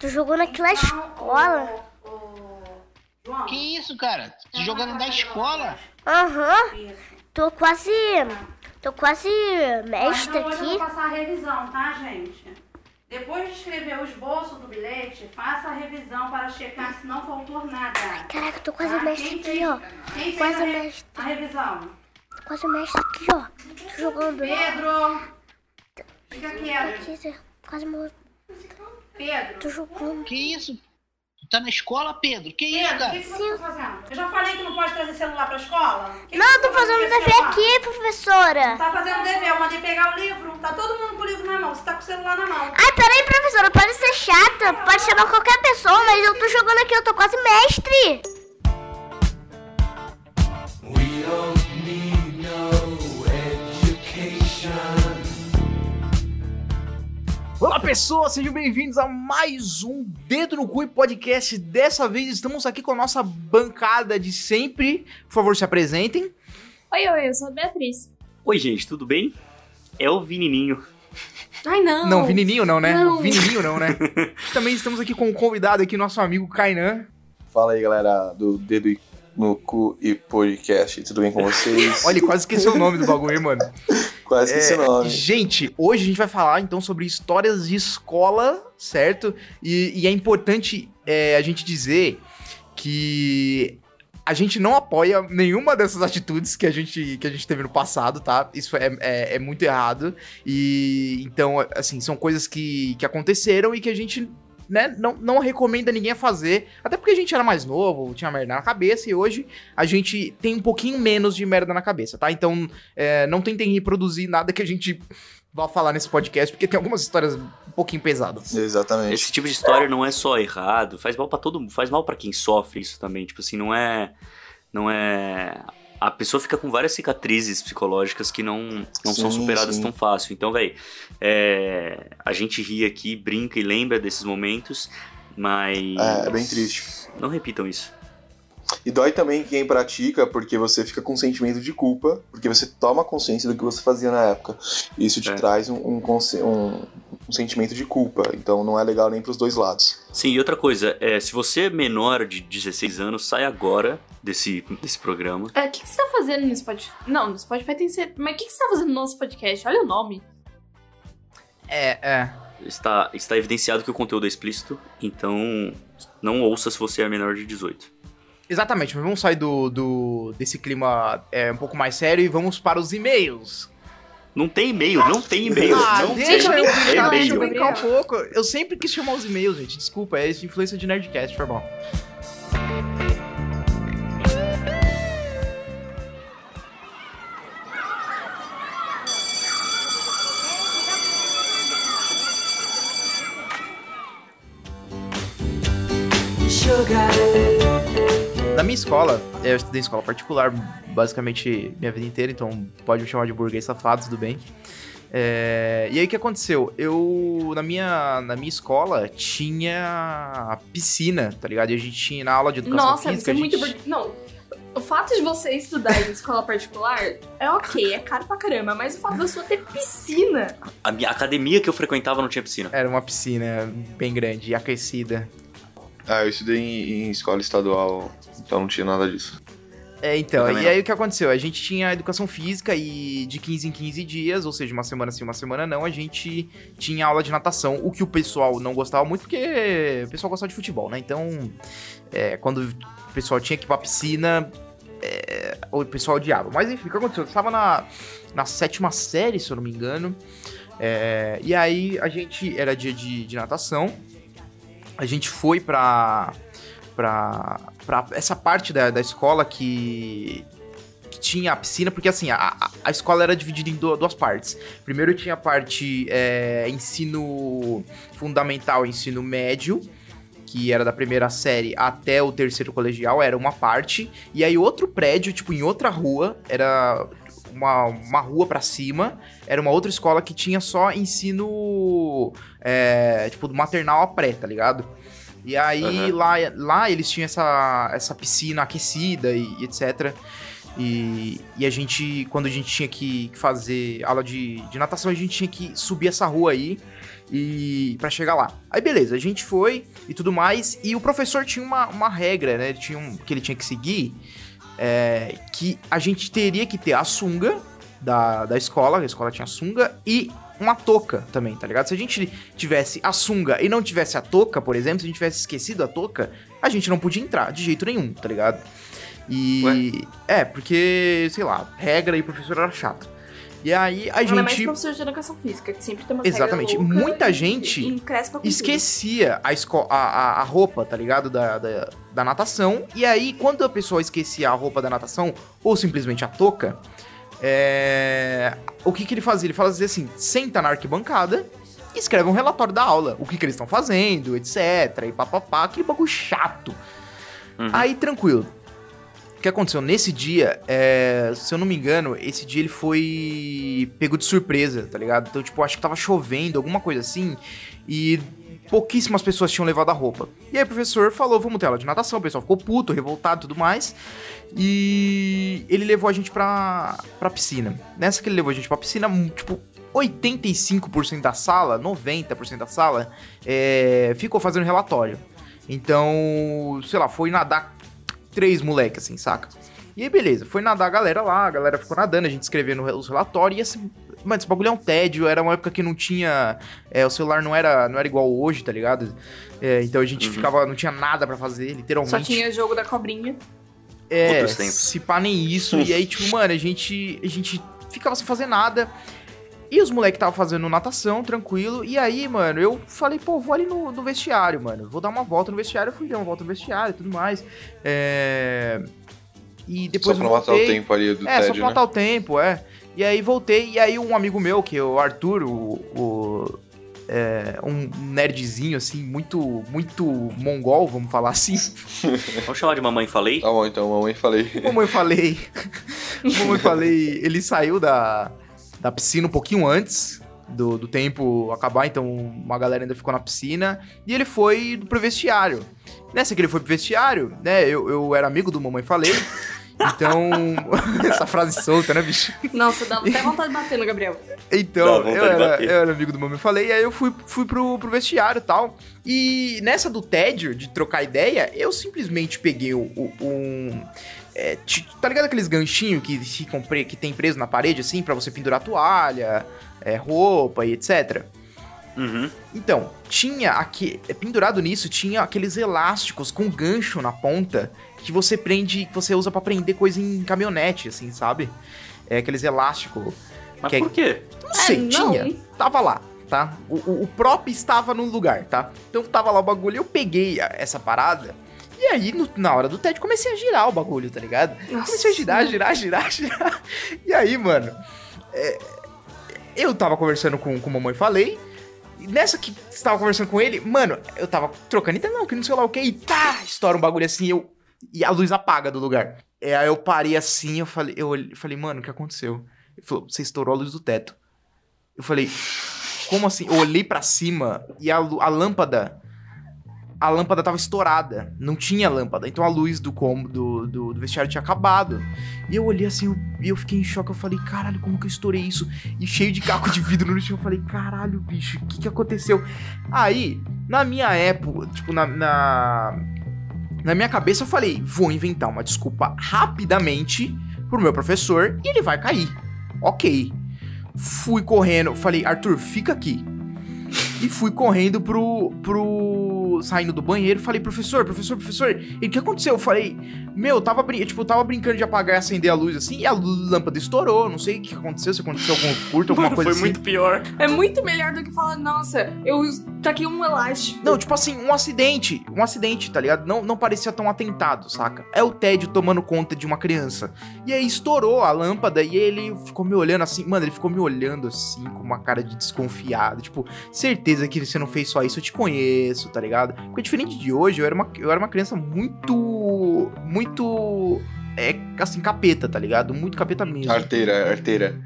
Tu jogou naquela escola? João, Que isso, cara? Você jogando na escola? Aham. Tô quase. Tô quase mestre hoje eu vou aqui. passar a revisão, tá, gente? Depois de escrever o esboço do bilhete, faça a revisão para checar se não faltou nada. Caraca, tô quase Tá? mestre Quem aqui, fez- ó. Quem fez Quase a, re- mestre. a revisão? Tô quase mestre aqui, ó. Tô jogando. Pedro! Fica quieto. aqui, quase morrendo. Pedro! Tô jogando. Que isso? Tu tá na escola, Pedro? Que isso, Pedro, o cara? que, que você tá fazendo? Eu já falei que não pode trazer celular pra escola? Que que Não, você eu tô tá fazendo dever celular? aqui, professora. Tá fazendo dever, eu mandei pegar o livro. Tá todo mundo com o livro na mão. Você tá com o celular na mão. Ai, peraí, professora, pode ser chata, pode chamar qualquer pessoa, mas eu tô jogando aqui, eu tô quase mestre. Olá pessoas, sejam bem-vindos a mais um Dedo no Cu e Podcast. Dessa vez estamos aqui com a nossa bancada de sempre. Por favor, se apresentem. Oi, oi, eu sou a Beatriz. Oi, gente, tudo bem? É o Vinininho. Ai, não. Não, Vinininho não, né? Não. Vinininho não, né? Também estamos aqui com um convidado aqui, nosso amigo Kainan. Fala aí, galera do Dedo no Cu e Podcast, tudo bem com vocês? Olha, quase esqueceu o nome do bagulho, mano. Quase o nome. Gente, hoje a gente vai falar então sobre histórias de escola, certo? E, e é importante é, a gente dizer que a gente não apoia nenhuma dessas atitudes que a gente, que a gente teve no passado, tá? Isso é, é, é muito errado. E então, assim, são coisas que, que aconteceram e que a gente. Né, não, não recomenda ninguém a fazer, até porque a gente era mais novo, tinha merda na cabeça, e hoje a gente tem um pouquinho menos de merda na cabeça, tá? Então, é, não tentem reproduzir nada que a gente vá falar nesse podcast, porque tem algumas histórias um pouquinho pesadas. Exatamente. Esse tipo de história não é só errado, faz mal pra todo mundo, faz mal pra quem sofre isso também. Tipo assim, não é. Não é. A pessoa fica com várias cicatrizes psicológicas que não, não são Sim, superadas sim. tão fácil. Então, velho, é, a gente ri aqui, brinca e lembra desses momentos, mas. É, é bem triste. Não repitam isso. E dói também quem pratica, porque você fica com um sentimento de culpa, porque você toma consciência do que você fazia na época. Isso te É. traz um, um, um- um sentimento de culpa, então não é legal nem pros dois lados. Sim, e outra coisa, é, se você é menor de 16 anos, sai agora desse, desse programa. É, O que, que você tá fazendo no Spotify? Não, no Spotify tem ser. Mas o que, que você tá fazendo no nosso podcast? Olha o nome. É, é. Está, está evidenciado que o conteúdo é explícito, então não ouça se você é menor de 18. Exatamente, mas vamos sair do, do desse clima é, um pouco mais sério e vamos para os e-mails. Não tem e-mail, não tem e-mail. Ah, não deixa tem eu brincar, deixa eu brincar um pouco. Eu sempre quis chamar os e-mails, gente. Desculpa, é influência de Nerdcast, foi bom. Minha escola, eu estudei em escola particular basicamente minha vida inteira, então pode me chamar de burguês safado, tudo bem. É, e aí o que aconteceu? Eu, na minha, na minha escola, tinha piscina, tá ligado? E a gente tinha na aula de educação Nossa, física. você é a muito. gente... bur- Não. O fato de você estudar em escola particular é ok, é caro pra caramba, mas o fato da sua ter piscina. A minha academia que eu frequentava não tinha piscina. Era uma piscina bem grande e aquecida. Ah, eu estudei em, em escola estadual, então não tinha nada disso. É, então, e aí o que aconteceu? A gente tinha educação física e de 15 em 15 dias, ou seja, uma semana sim, uma semana não, a gente tinha aula de natação, o que o pessoal não gostava muito, porque o pessoal gostava de futebol, né? Então, é, quando o pessoal tinha que ir pra piscina, é, o pessoal odiava. Mas enfim, o que aconteceu? Eu estava na, na sétima série, se eu não me engano, é, e aí a gente, era dia de, de natação, a gente foi pra, pra essa parte da, da escola que, que tinha a piscina, porque assim, a, a- escola era dividida em du- duas partes. Primeiro tinha a parte é, ensino fundamental ensino médio, que era da primeira série até o terceiro colegial, era uma parte. E aí outro prédio, tipo, em outra rua, era uma, uma rua pra cima, era uma outra escola que tinha só ensino, é, tipo, do maternal a pré, tá ligado? E aí Aham. lá, lá eles tinham essa, essa piscina aquecida e, e etc. E, e a gente, quando a gente tinha que fazer aula de, de natação, a gente tinha que subir essa rua aí e para chegar lá. Aí beleza, a gente foi e tudo mais, e o professor tinha uma, uma regra, né? Ele tinha um, que ele tinha que seguir, é, que a gente teria que ter a sunga da, da escola, a escola tinha sunga, e uma touca também, tá ligado? Se a gente tivesse a sunga e não tivesse a touca, por exemplo, se a gente tivesse esquecido a touca, a gente não podia entrar de jeito nenhum, tá ligado? E. É, porque, sei lá, regra e professor era chato. E aí a Não é mais gente. professor de educação física, que sempre tem uma Exatamente. Muita gente esquecia a, esco- a, a, a roupa, tá ligado? Da, da, da natação. E aí, quando a pessoa esquecia a roupa da natação, ou simplesmente a touca, é, o que, que ele fazia? Ele fazia assim: senta na arquibancada e escreve um relatório da aula. O que, que eles estão fazendo, etc. E papapá, aquele bagulho chato. Uhum. Aí, tranquilo. O que aconteceu? Nesse dia, é, se eu não me engano, esse dia ele foi pego de surpresa, tá ligado? Então, tipo, acho que tava chovendo, alguma coisa assim, e pouquíssimas pessoas tinham levado a roupa. E aí o professor falou, vamos ter aula de natação, o pessoal ficou puto, revoltado e tudo mais, e ele levou a gente pra, pra piscina. Nessa que ele levou a gente pra piscina, hum, tipo, 85% da sala, 90% da sala, é, ficou fazendo relatório. Então, sei lá, foi nadar três moleques, assim, saca? E aí, beleza, foi nadar a galera lá, a galera ficou nadando, a gente escrevendo os relatórios, e esse, mano, esse bagulho é um tédio, era uma época que não tinha, é, o celular não era, não era igual hoje, tá ligado? É, então a gente ficava, não tinha nada pra fazer, literalmente. Só tinha jogo da cobrinha. É, se pá nem isso. e aí, tipo, mano, a gente, a gente ficava sem fazer nada. E os moleques estavam fazendo natação, tranquilo. E aí, mano, eu falei, pô, vou ali no, no vestiário, mano. Vou dar uma volta no vestiário. Eu fui dar uma volta no vestiário e tudo mais. É... E Só depois pra eu matar o voltei. tempo ali do É, só tédio, pra né? matar o tempo, é. E aí voltei, e aí um amigo meu, que é o Arthur, o. o- é, um nerdzinho, assim, muito, muito mongol, vamos falar assim. Vamos chamar de mamãe falei? Tá bom, então, mamãe, falei. Eu falei, eu falei, ele saiu da, da piscina um pouquinho antes do, do tempo acabar, então uma galera ainda ficou na piscina, e ele foi pro vestiário. Nessa que ele foi pro vestiário, né, eu, eu era amigo do Mamãe Falei, então, essa frase solta, né, bicho? Nossa, dá até vontade de bater no Gabriel. Então, eu era, eu era amigo do Mamãe Falei, e aí eu fui, fui pro, pro vestiário e tal. E nessa do tédio, de trocar ideia, eu simplesmente peguei o, o- um. é, tá ligado aqueles ganchinhos que, ficam que tem preso na parede, assim, pra você pendurar toalha, é, roupa e etc. Uhum. Então, tinha aqui, é, pendurado nisso, tinha aqueles elásticos com gancho na ponta que você prende, que você usa pra prender coisa em caminhonete, assim, sabe? É aqueles elásticos. Mas Que é- por quê? Não sei, não. tinha. Tava lá, tá? O, o, o prop estava no lugar, tá? Então tava lá o bagulho, eu peguei a- essa parada. E aí, no- na hora do TED, comecei a girar o bagulho, tá ligado? Comecei a girar, girar, girar, girar. E aí, mano, é, eu tava conversando com, com a mamãe falei. Nessa que estava conversando com ele, mano, eu tava trocando não, que não sei lá o que, e tá, estoura um bagulho assim, eu. E a luz apaga do lugar. É, aí eu parei assim, eu falei, eu falei, mano, o que aconteceu? Ele falou, você estourou a luz do teto. Eu falei, como assim? Eu olhei pra cima e a, a lâmpada. A lâmpada tava estourada. Não tinha lâmpada. Então a luz do cômodo do, do vestiário tinha acabado. E eu olhei assim eu- eu, fiquei em choque. Eu falei, caralho, como que eu estourei isso? E cheio de caco de vidro no chão. Eu falei, caralho, bicho, o que que aconteceu? Aí, na minha época, tipo, na, na. Na minha cabeça eu falei, vou inventar uma desculpa rapidamente pro meu professor e ele vai cair. Ok. Fui correndo, falei, Arthur, fica aqui. E fui correndo pro. pro. Saindo do banheiro. Falei, professor, professor, professor. E o que aconteceu? Eu falei, meu, eu tava, brin- tipo, eu tava brincando de apagar e acender a luz assim, e a lâmpada estourou. Não sei o que aconteceu, se aconteceu algum curto, alguma Mano, coisa foi assim. muito pior. É muito melhor do que falar, nossa, eu taquei um elástico. Não, tipo assim, um acidente. Um acidente, tá ligado? Não, não parecia tão atentado, saca? É o tédio tomando conta de uma criança. E aí estourou a lâmpada e ele ficou me olhando assim. Mano, ele ficou me olhando assim, com uma cara de desconfiado. Tipo, certeza que você não fez só isso, eu te conheço, tá ligado? Porque diferente de hoje, eu era uma, eu era uma criança muito. Muito. É, assim, capeta, tá ligado? Muito capeta mesmo. Arteira, arteira.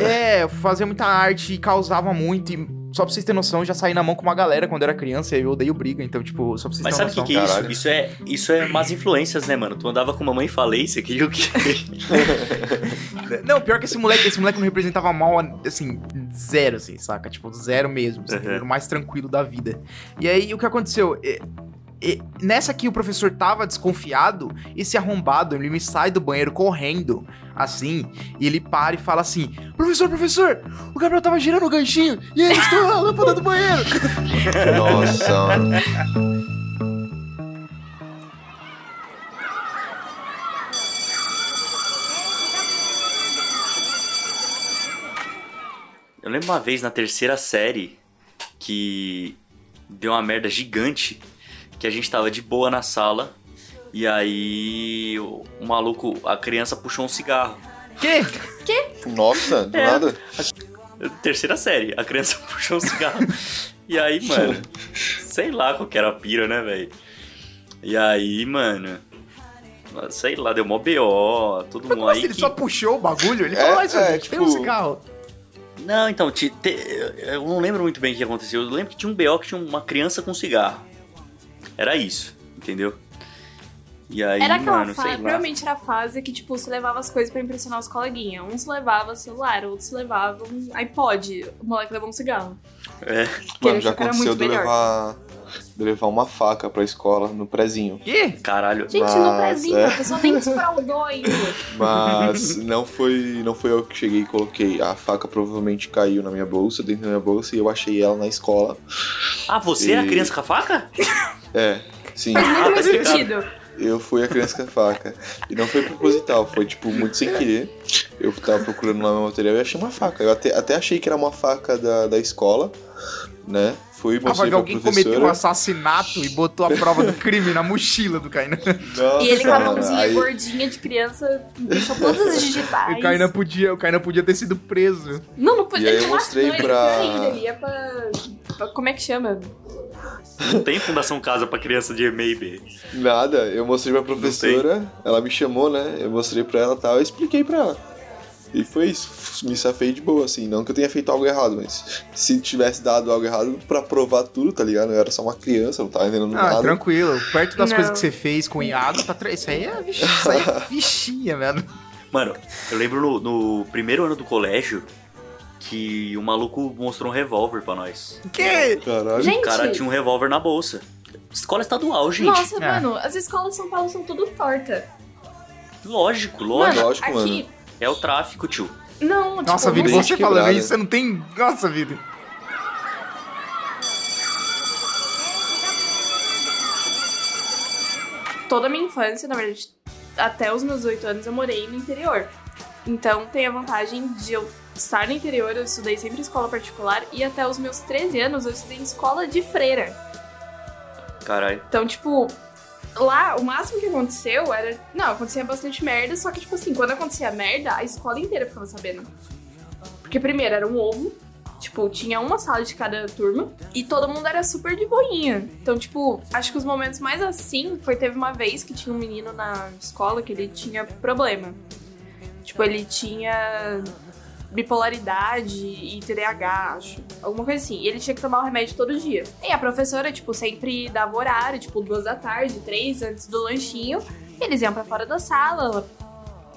É, fazia muita arte e causava muito. E só pra vocês terem noção, eu já saí na mão com uma galera quando eu era criança e eu odeio briga, então, tipo, só pra vocês Mas terem sabe o que, é Caralho. isso? Isso é, isso é más influências, né, mano? Tu andava com mamãe falência, que o que? Não, pior que esse moleque, esse moleque não representava mal, assim, zero, assim, saca? Tipo, zero mesmo. Assim, Uhum. Era o mais tranquilo da vida. E aí, o que aconteceu? E- nessa que o professor tava desconfiado, esse arrombado, ele me sai do banheiro correndo, assim, e ele para e fala assim: Professor, professor, o Gabriel tava girando o ganchinho e ele estourou a lâmpada do banheiro. Nossa. Eu lembro uma vez na terceira série que deu uma merda gigante, que a gente tava de boa na sala, e aí o, o maluco, a criança puxou um cigarro. Que? Nossa, do É. nada. Terceira série, a criança puxou um cigarro. e aí, mano, sei lá qual que era a pira, né, velho? E aí, mano, sei lá, deu mó BO, todo Mas mundo como aí. assim? Ele que- só puxou o bagulho? Ele É, falou, ah, isso é, aqui tem um tipo- cigarro. Não, então, te- te- eu não lembro muito bem o que aconteceu. Eu lembro que tinha um BO que tinha uma criança com cigarro. Era isso, entendeu? E aí, Era aquela mano, sei fase, lá. provavelmente era a fase que, tipo, você levava as coisas pra impressionar os coleguinhas. Uns levavam celular, outros levavam iPod. O moleque levou um cigarro. É, Que Mano, já era aconteceu de levar, de eu levar uma faca pra escola no prezinho. Que? caralho. Gente, no Mas, prezinho, é. a pessoa nem desfraudou ainda. Mas não foi, não foi eu que cheguei e coloquei. A faca provavelmente caiu na minha bolsa, dentro da minha bolsa, e eu achei ela na escola. Ah, você era E- criança com a faca? É, sim. Faz muito Ah, mais tá sentido. Eu fui a criança com a faca. E não foi proposital, foi tipo muito sem querer. Eu tava procurando lá meu material e achei uma faca. Eu até, até achei que era uma faca da, da escola, né? Fui Ah, mostrei pra alguém cometeu um professora. assassinato e botou a prova do crime na mochila do Kainan. Nossa, E ele com a mãozinha aí- gordinha de criança, deixou todas as digitais. O Kainan podia, o Kainan podia ter sido preso. Não, não podia E aí eu mostrei pra, pra- Como é que chama? Não tem Fundação Casa pra criança de Maybe. Nada, eu mostrei pra professora, ela me chamou, né? Eu mostrei pra ela e tal, eu expliquei pra ela. E foi isso, me safei de boa, assim. Não que eu tenha feito algo errado, mas se tivesse dado algo errado pra provar tudo, tá ligado? Eu era só uma criança, não tava entendendo Ah, nada. tranquilo. Perto das Não. coisas que você fez com o Iago, tá tra... isso aí é, vixi, isso aí é fichinha, velho. Mano, eu lembro no, no primeiro ano do colégio que o maluco mostrou um revólver pra nós. Que? Caralho. Gente, O cara tinha um revólver na bolsa. Escola estadual, gente. nossa, É. mano, as escolas de São Paulo são tudo torta. Lógico, lógico. Mano, lógico, aqui... É o tráfico, tio. Não, tipo, Nossa, vida, você sei- falando quebrada. isso, você não tem. Nossa, vida. toda a minha infância, na verdade, até os meus oito anos, eu morei no interior. Então tem a vantagem de eu estar no interior, eu estudei sempre em escola particular, e até os meus 13 anos eu estudei em escola de freira. Caralho. Então, tipo, lá o máximo que aconteceu era. Não, acontecia bastante merda, só que, tipo assim, quando acontecia merda, a escola inteira ficava sabendo. Porque primeiro era um ovo. Tipo, tinha uma sala de cada turma e todo mundo era super de boinha. Então, tipo, acho que os momentos mais assim foi teve uma vez que tinha um menino na escola que ele tinha problema. Tipo, ele tinha bipolaridade e TDAH, acho. Alguma coisa assim. E ele tinha que tomar o remédio todo dia. E a professora, tipo, sempre dava horário, tipo, duas da tarde, três, antes do lanchinho. Eles iam pra fora da sala,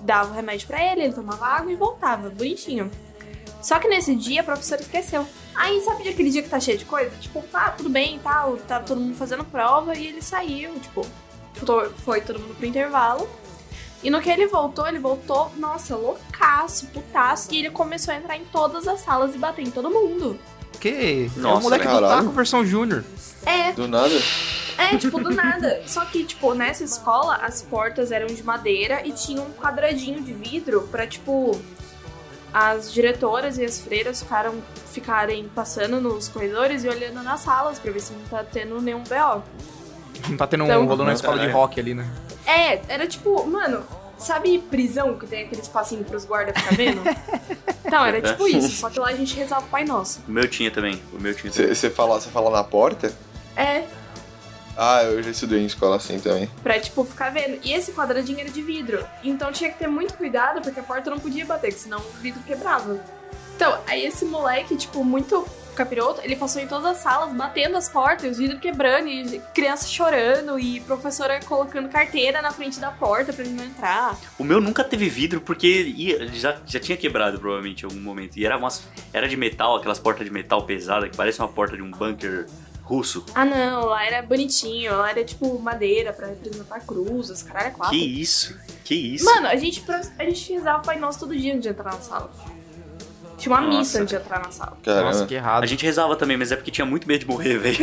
dava o remédio pra ele, ele tomava água e voltava, bonitinho. Só que nesse dia a professora esqueceu. Aí sabe aquele dia que tá cheio de coisa? Tipo, tá, tudo bem e tal, tá todo mundo fazendo prova e ele saiu, tipo, foi todo mundo pro intervalo. E no que ele voltou, ele voltou, nossa, loucaço, putaço. E ele começou a entrar em todas as salas e bater em todo mundo. Que? é o Nossa, moleque do taco versão júnior. É, Do nada? é, tipo, do nada. Só que, tipo, nessa escola, as portas eram de madeira e tinha um quadradinho de vidro pra, tipo, as diretoras e as freiras ficaram, ficarem passando nos corredores e olhando nas salas pra ver se não tá tendo nenhum BO. Não tá tendo Então- um rolando na escola de rock ali, né? É, era tipo, mano, sabe prisão que tem aquele espacinho pros guardas ficar vendo? então, era tipo isso, só que lá a gente rezava o Pai Nosso. O meu tinha também. O meu tinha também. Você fala, você fala na porta? É, Ah, eu já estudei em escola assim também. pra, tipo, ficar vendo. E esse quadradinho era de vidro. Então tinha que ter muito cuidado, porque a porta não podia bater, senão o vidro quebrava. Então, aí esse moleque, tipo, muito capiroto, ele passou em todas as salas, batendo as portas, os vidros quebrando, e criança chorando, e professora colocando carteira na frente da porta pra ele não entrar. O meu nunca teve vidro porque ia- já, já tinha quebrado provavelmente em algum momento. E era, umas, era de metal, aquelas portas de metal pesada que parece uma porta de um bunker russo. Ah, não, lá era bonitinho, lá era tipo madeira pra representar cruzes, caralho, é quatro. Que isso? Que isso? Mano, a gente, a gente rezava o Pai Nosso todo dia antes de entrar na sala. Tinha uma Nossa. missa antes de entrar na sala. Caramba. Nossa, que errado. A gente rezava também, mas é porque tinha muito medo de morrer, velho.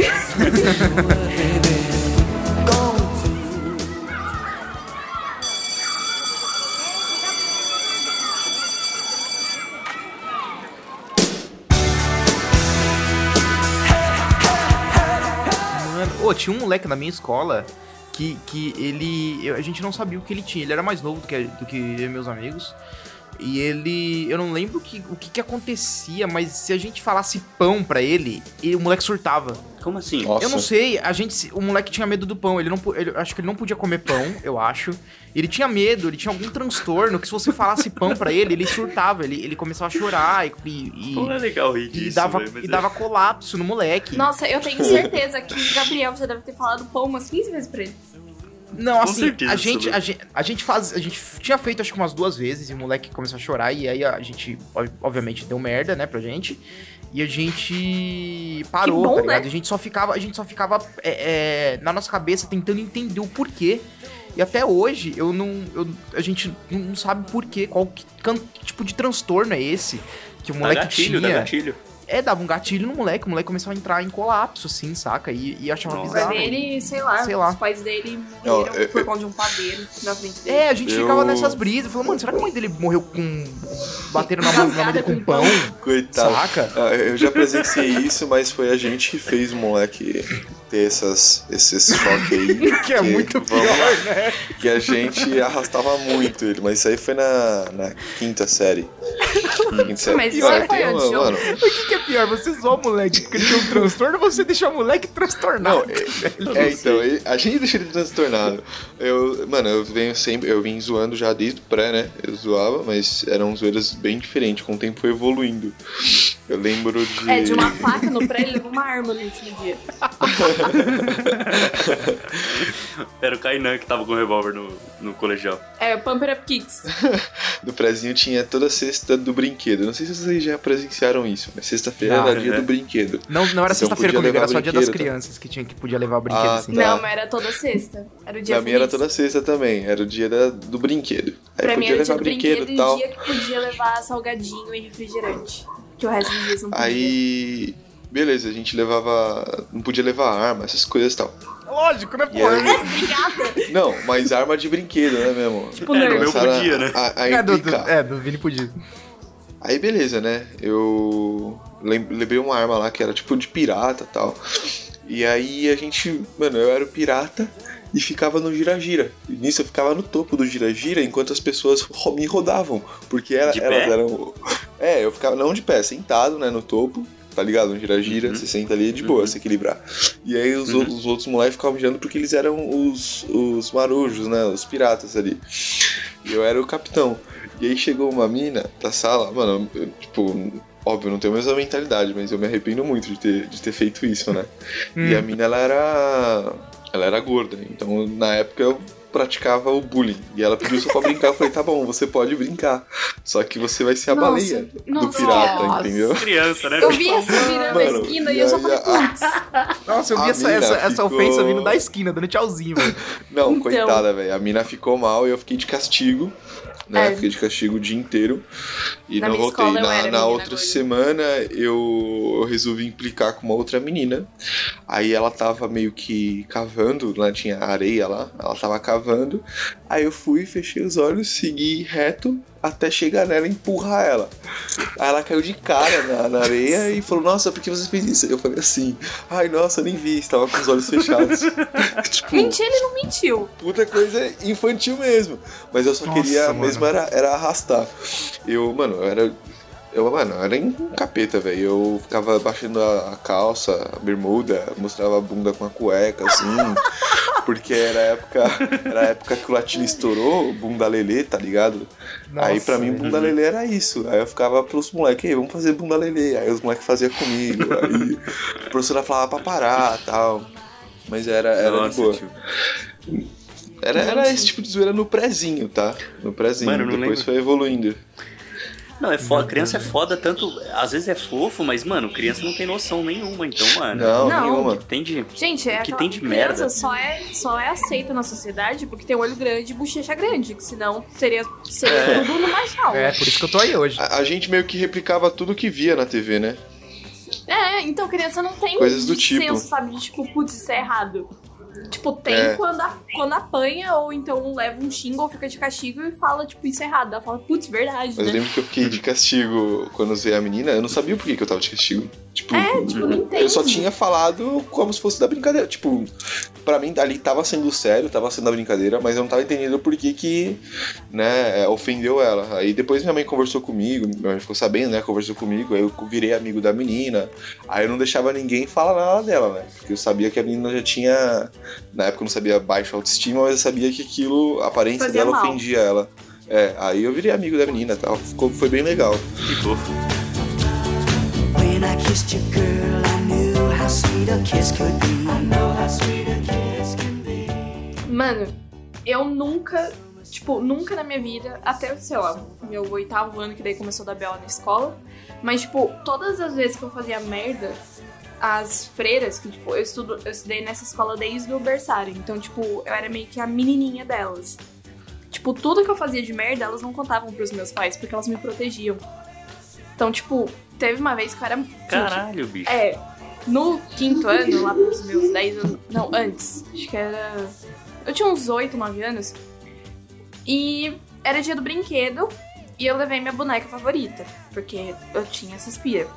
Mano, ô, tinha um moleque na minha escola que, que ele. eu- a gente não sabia o que ele tinha. Ele era mais novo do que, do que eu meus amigos. E ele. Eu não lembro que, o que, que acontecia, mas se a gente falasse pão pra ele, ele- o moleque surtava. Como assim? Nossa. Eu não sei, a gente. O moleque tinha medo do pão. Ele não. ele- acho que ele não podia comer pão, eu acho. Ele tinha medo, ele tinha algum transtorno que se você falasse pão pra ele, ele surtava. Ele, ele começava a chorar e. e- Não é legal rir e disso, dava, mas e é- dava colapso no moleque. Nossa, eu tenho certeza que o Gabriel já deve ter falado pão umas 15 vezes pra ele. Não, Com assim, certeza, a gente, a gente, a gente faz, a gente tinha feito acho que umas duas vezes e o moleque começou a chorar e aí a gente, ob- obviamente, deu merda, né, pra gente. E a gente parou, bom, tá ligado? né? A gente só ficava, a gente só ficava é, é, na nossa cabeça tentando entender o porquê. E até hoje eu não, eu- a gente não sabe porquê, qual que, can- que tipo de transtorno é esse que o Dá moleque gatilho, dá tinha. gatilho. É, dava um gatilho no moleque, o moleque começou a entrar em colapso, assim, saca? E, e achava Nossa. bizarro. Vai ver ele, sei lá, Sei lá. os pais dele Não, morreram eu- por conta de um padeiro na frente dele. É, a gente Eu- ficava nessas brisas. Falou, mano, será que a mãe dele morreu com. Bateram na mão, na dele com pão? Coitado. Saca? Ah, eu já presenciei isso, mas foi a gente que fez o moleque ter essas, esses choques aí. Que é muito vamos- pior, né? Que a gente arrastava muito ele, mas isso aí foi na, na quinta série. Mas isso aí foi antes mano, O que, que é pior? Você zoa o moleque porque ele tem um transtorno ou você deixa o moleque transtornado? Não, é, é, então, ele- a gente deixa ele transtornado. Eu, mano, eu venho sempre, eu vim zoando já desde o pré, né? Eu zoava, mas eram zoeiras bem diferentes, com o tempo foi evoluindo. Eu lembro de. É, de uma faca no pré, ele levou uma arma no último dia. Era o Kainan que tava com o revólver no, no colegial. É, Pumper Up Kicks. Do prézinho tinha toda sexta do brinquedo. Não sei se vocês já presenciaram isso, mas sexta-feira era dia né? do brinquedo. Não, não era Então sexta-feira comigo, era levar só dia das tá? crianças que tinha que podia levar o brinquedo Ah, assim. Tá. Não, mas era toda sexta. Era o dia Na minha era toda sexta também, era o dia da- do brinquedo. Aí Pra mim podia era o dia levar do brinquedo brinquedo e tal. o dia que podia levar salgadinho e refrigerante. Que o resto dos dias não podia. Aí. Beleza, a gente levava. Não podia levar arma, essas coisas e tal. Lógico, né, porra? aí- Não, mas arma de brinquedo, né mesmo? Tipo, É, meu podia, né? A, a É, do, do, é, do Vini podia. Aí beleza, né? Eu lem- levei uma arma lá que era tipo de pirata e tal. E aí a gente, mano, eu era o pirata e ficava no gira-gira. Nisso eu ficava no topo do gira-gira enquanto as pessoas me rodavam. Porque De elas eram. É, eu ficava não de pé, sentado, né, no topo. Tá ligado? Um gira-gira, Uhum. você senta ali de boa, se equilibrar. E aí os, Uhum. o- os outros moleques ficavam girando porque eles eram os, os marujos, né? Os piratas ali. E eu era o capitão. E aí chegou uma mina da sala, mano, eu, tipo, óbvio, não tenho a mesma mentalidade, mas eu me arrependo muito de ter, de ter feito isso, né? Hum. E a mina, ela era. Ela era gorda, então na época eu praticava o bullying. E ela pediu só pra brincar, eu falei, tá bom, você pode brincar. Só que você vai ser a Nossa, baleia do nossa. pirata, Nossa. entendeu? Criança, né? Eu vi essa virando Mano, a esquina e eu só e falei, putz. Nossa, eu vi essa, essa, essa ficou- ofensa vindo da esquina, dando tchauzinho, velho. Não, Então. coitada, velho. A mina ficou mal e eu fiquei de castigo. Né? É. Fiquei de castigo o dia inteiro. E Na não voltei. Na, na outra semana eu, eu resolvi implicar com uma outra menina. Aí ela tava meio que cavando, né? Tinha areia lá. Ela tava cavando. Aí eu fui, fechei os olhos, segui reto até chegar nela e empurrar ela. Aí ela caiu de cara na, na areia e falou: Nossa, por que você fez isso? Eu falei assim: Ai, nossa, eu nem vi, estava com os olhos fechados. tipo, Mentir, ele não mentiu. puta coisa infantil mesmo. Mas eu só Nossa, queria mano. mesmo era, era arrastar. Eu, mano, eu era. Eu, mano, era um capeta, velho. Eu ficava baixando a, a calça, a bermuda, mostrava a bunda com a cueca, assim. Porque era a época, era a época que o latino estourou, o bunda lelê, tá ligado? aí pra mim, bunda lelê era isso. Aí eu ficava pros moleques, "Ei, vamos fazer bunda lelê. Aí os moleques faziam comigo. Aí a professora falava pra parar tal. Mas era, era de Nossa, boa. tio. Era, era esse tipo de zoeira no prézinho, tá? No prézinho. Mano, Depois lembro. foi evoluindo. Não, é foda. Criança é foda tanto. Às vezes é fofo, mas, mano, criança não tem noção nenhuma. Então, mano. Não, Não. nenhuma. O que tem de. Gente, é O que aquela- tem de criança merda? Só é, só é aceita na sociedade porque tem olho grande e bochecha grande, que senão seria, seria É. tudo numa jaula. É, por isso que eu tô aí hoje. A, a gente meio que replicava tudo que via na TV, né? É, então criança não tem Coisas do tipo. senso, sabe? De tipo, putz, isso é errado. Tipo, tem É. quando, a- quando apanha ou então leva um xingo ou fica de castigo e fala, tipo, isso é errado. Ela fala, putz, verdade, Mas eu né? lembro que eu fiquei de castigo quando eu zoei a menina. Eu não sabia por que, que eu tava de castigo. Tipo, É, tipo, eu só tinha falado como se fosse da brincadeira. Tipo, pra mim dali tava sendo sério, tava sendo a brincadeira, mas eu não tava entendendo por que que, né, é, ofendeu ela. Aí depois minha mãe conversou comigo, minha mãe ficou sabendo, né, conversou comigo, aí eu virei amigo da menina. Aí eu não deixava ninguém falar nada dela, né, porque eu sabia que a menina já tinha, na época eu não sabia baixa autoestima, mas eu sabia que aquilo, a aparência Fazia dela mal. ofendia ela. É, aí eu virei amigo da menina e tal, ficou, foi bem legal. Que fofo. Mano, eu nunca, tipo, nunca na minha vida, até, sei lá, meu oitavo ano, que daí começou a dar BO na escola, mas, tipo, todas as vezes que eu fazia merda, as freiras, que, tipo, eu, estudo, eu estudei nessa escola desde o berçário, então, tipo, eu era meio que a menininha delas. Tipo, tudo que eu fazia de merda, elas não contavam pros meus pais, porque elas me protegiam. Então, tipo, teve uma vez que eu era... Caralho, bicho. É, no quinto ano, lá pros meus 10 anos. Não, antes. Acho que era. Eu tinha uns 8, 9 anos. E era dia do brinquedo. E eu levei minha boneca favorita. Porque eu tinha essa espia.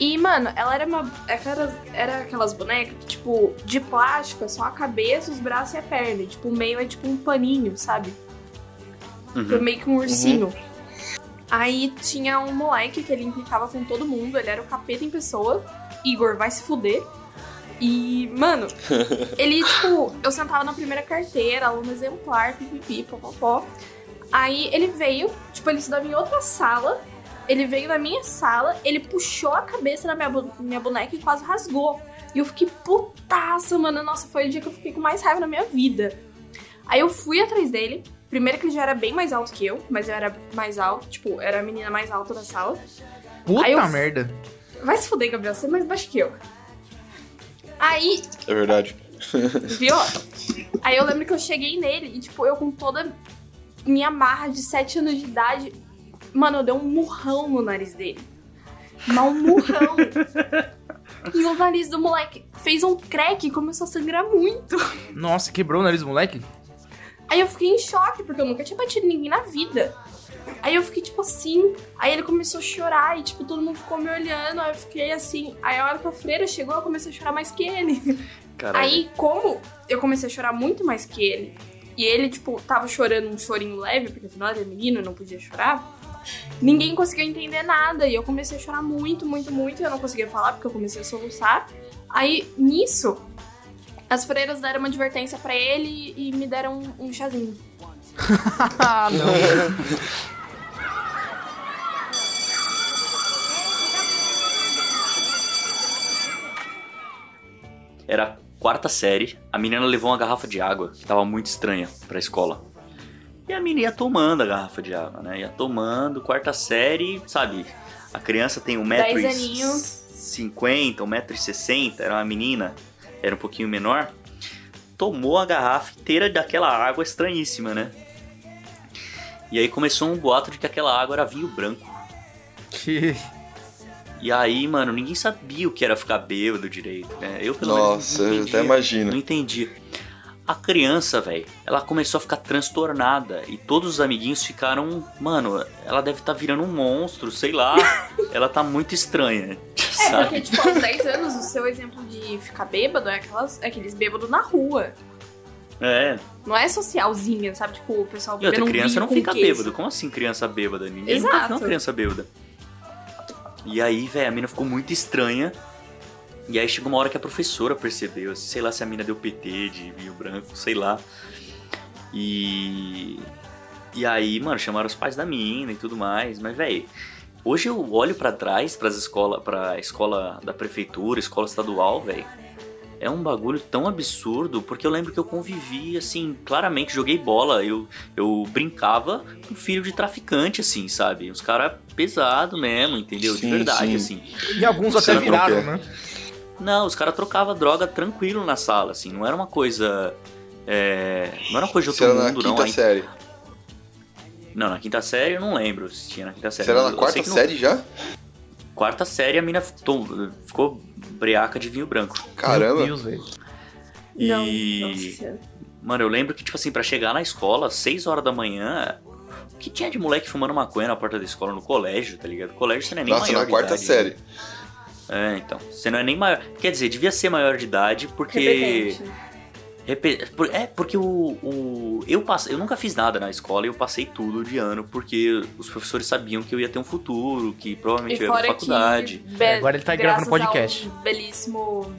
E, mano, ela era uma. Aquelas, era aquelas bonecas que, tipo, de plástico, é só a cabeça, os braços e a perna. E, tipo, o meio é tipo um paninho, sabe? Uhum. Foi meio que um ursinho. Aí tinha um moleque que ele implicava com todo mundo, ele era o capeta em pessoa. Igor vai se fuder. E, mano, ele, tipo, eu sentava na primeira carteira, aluno exemplar, pipipi, popopó. Aí ele veio, tipo, ele estudava em outra sala. Ele veio na minha sala, ele puxou a cabeça da minha, minha boneca e quase rasgou. E eu fiquei putaça, mano. Nossa, foi o dia que eu fiquei com mais raiva na minha vida. Aí eu fui atrás dele. Primeiro que ele já era bem mais alto que eu, mas eu era mais alto, tipo, era a menina mais alta da sala. Puta eu- merda. Vai se fuder, Gabriel, você é mais baixo que eu. Aí, É verdade. viu? Aí eu lembro que eu cheguei nele e, tipo, eu com toda minha marra de 7 anos de idade, mano, eu dei um murrão no nariz dele. Mas um murrão. e o nariz do moleque fez um crack e começou a sangrar muito. Nossa, quebrou o nariz do moleque? Aí eu fiquei em choque, porque eu nunca tinha batido ninguém na vida. Aí eu fiquei, tipo assim. Aí ele começou a chorar e, tipo, todo mundo ficou me olhando. Aí eu fiquei assim. Aí a hora que a freira chegou, eu comecei a chorar mais que ele. Caralho. Aí, como eu comecei a chorar muito mais que ele, e ele, tipo, tava chorando um chorinho leve, porque afinal ele é menino e não podia chorar, ninguém conseguiu entender nada. E eu comecei a chorar muito, muito, muito. E eu não conseguia falar porque eu comecei a soluçar. Aí, nisso, as freiras deram uma advertência pra ele e me deram um, um chazinho. Ah, não. Era a quarta série, a menina levou uma garrafa de água, que tava muito estranha pra escola. E a menina ia tomando a garrafa de água, né? Ia tomando, quarta série, sabe? A criança tem um metro Dez e aninhos. cinquenta, um metro e sessenta, era uma menina, era um pouquinho menor. Tomou a garrafa inteira daquela água estranhíssima, né? E aí começou um boato de que aquela água era vinho branco. Que... E aí, mano, ninguém sabia o que era ficar bêbado direito, né? Eu, pelo Nossa, menos, eu não até imagino. Não entendi. A criança, velho, ela começou a ficar transtornada e todos os amiguinhos ficaram, mano, ela deve estar virando um monstro, sei lá. ela tá muito estranha, É, sabe? porque, tipo, aos 10 anos, o seu exemplo de ficar bêbado é, aquelas, é aqueles bêbados na rua. É. Não é socialzinha, sabe? Tipo, o pessoal outra bebendo um criança não fica queijo. bêbado. Como assim criança bêbada? Ninguém Exato. uma criança bêbada. E aí, velho, a mina ficou muito estranha. E aí chegou uma hora que a professora percebeu, assim, sei lá se a mina deu PT de vinho branco, sei lá. E. E aí, mano, chamaram os pais da mina e tudo mais. Mas, velho, hoje eu olho pra trás, pras escola, pra escola da prefeitura, escola estadual, velho. É um bagulho tão absurdo, porque eu lembro que eu convivi, assim, claramente, joguei bola, eu, eu brincava com filho de traficante, assim, sabe? Os caras pesado mesmo, entendeu? de Sim, verdade, sim. assim. E alguns até não viraram, né? Não, os caras trocavam droga tranquilo na sala, assim, não era uma coisa. é, não era uma coisa de outro era na mundo, não. quinta Aí- série. Não, na quinta série eu não lembro se tinha na quinta série. Você era mas na quarta série já? Quarta série a mina ficou, ficou breaca de vinho branco. Caramba. Meu Deus, velho. E. Não. Mano, eu lembro que, tipo assim, pra chegar na escola, 6 horas da manhã, o que tinha de moleque fumando maconha na porta da escola, no colégio, tá ligado? Colégio você não é nem Nossa, maior na quarta idade, série. né? É, então. Você não é nem maior. Quer dizer, devia ser maior de idade, porque. Repetente. É, porque o, o- eu, passe- eu nunca fiz nada na escola e eu passei tudo de ano porque os professores sabiam que eu ia ter um futuro, que provavelmente E eu ia pra faculdade. que, be- Agora ele tá gravando podcast. ao belíssimo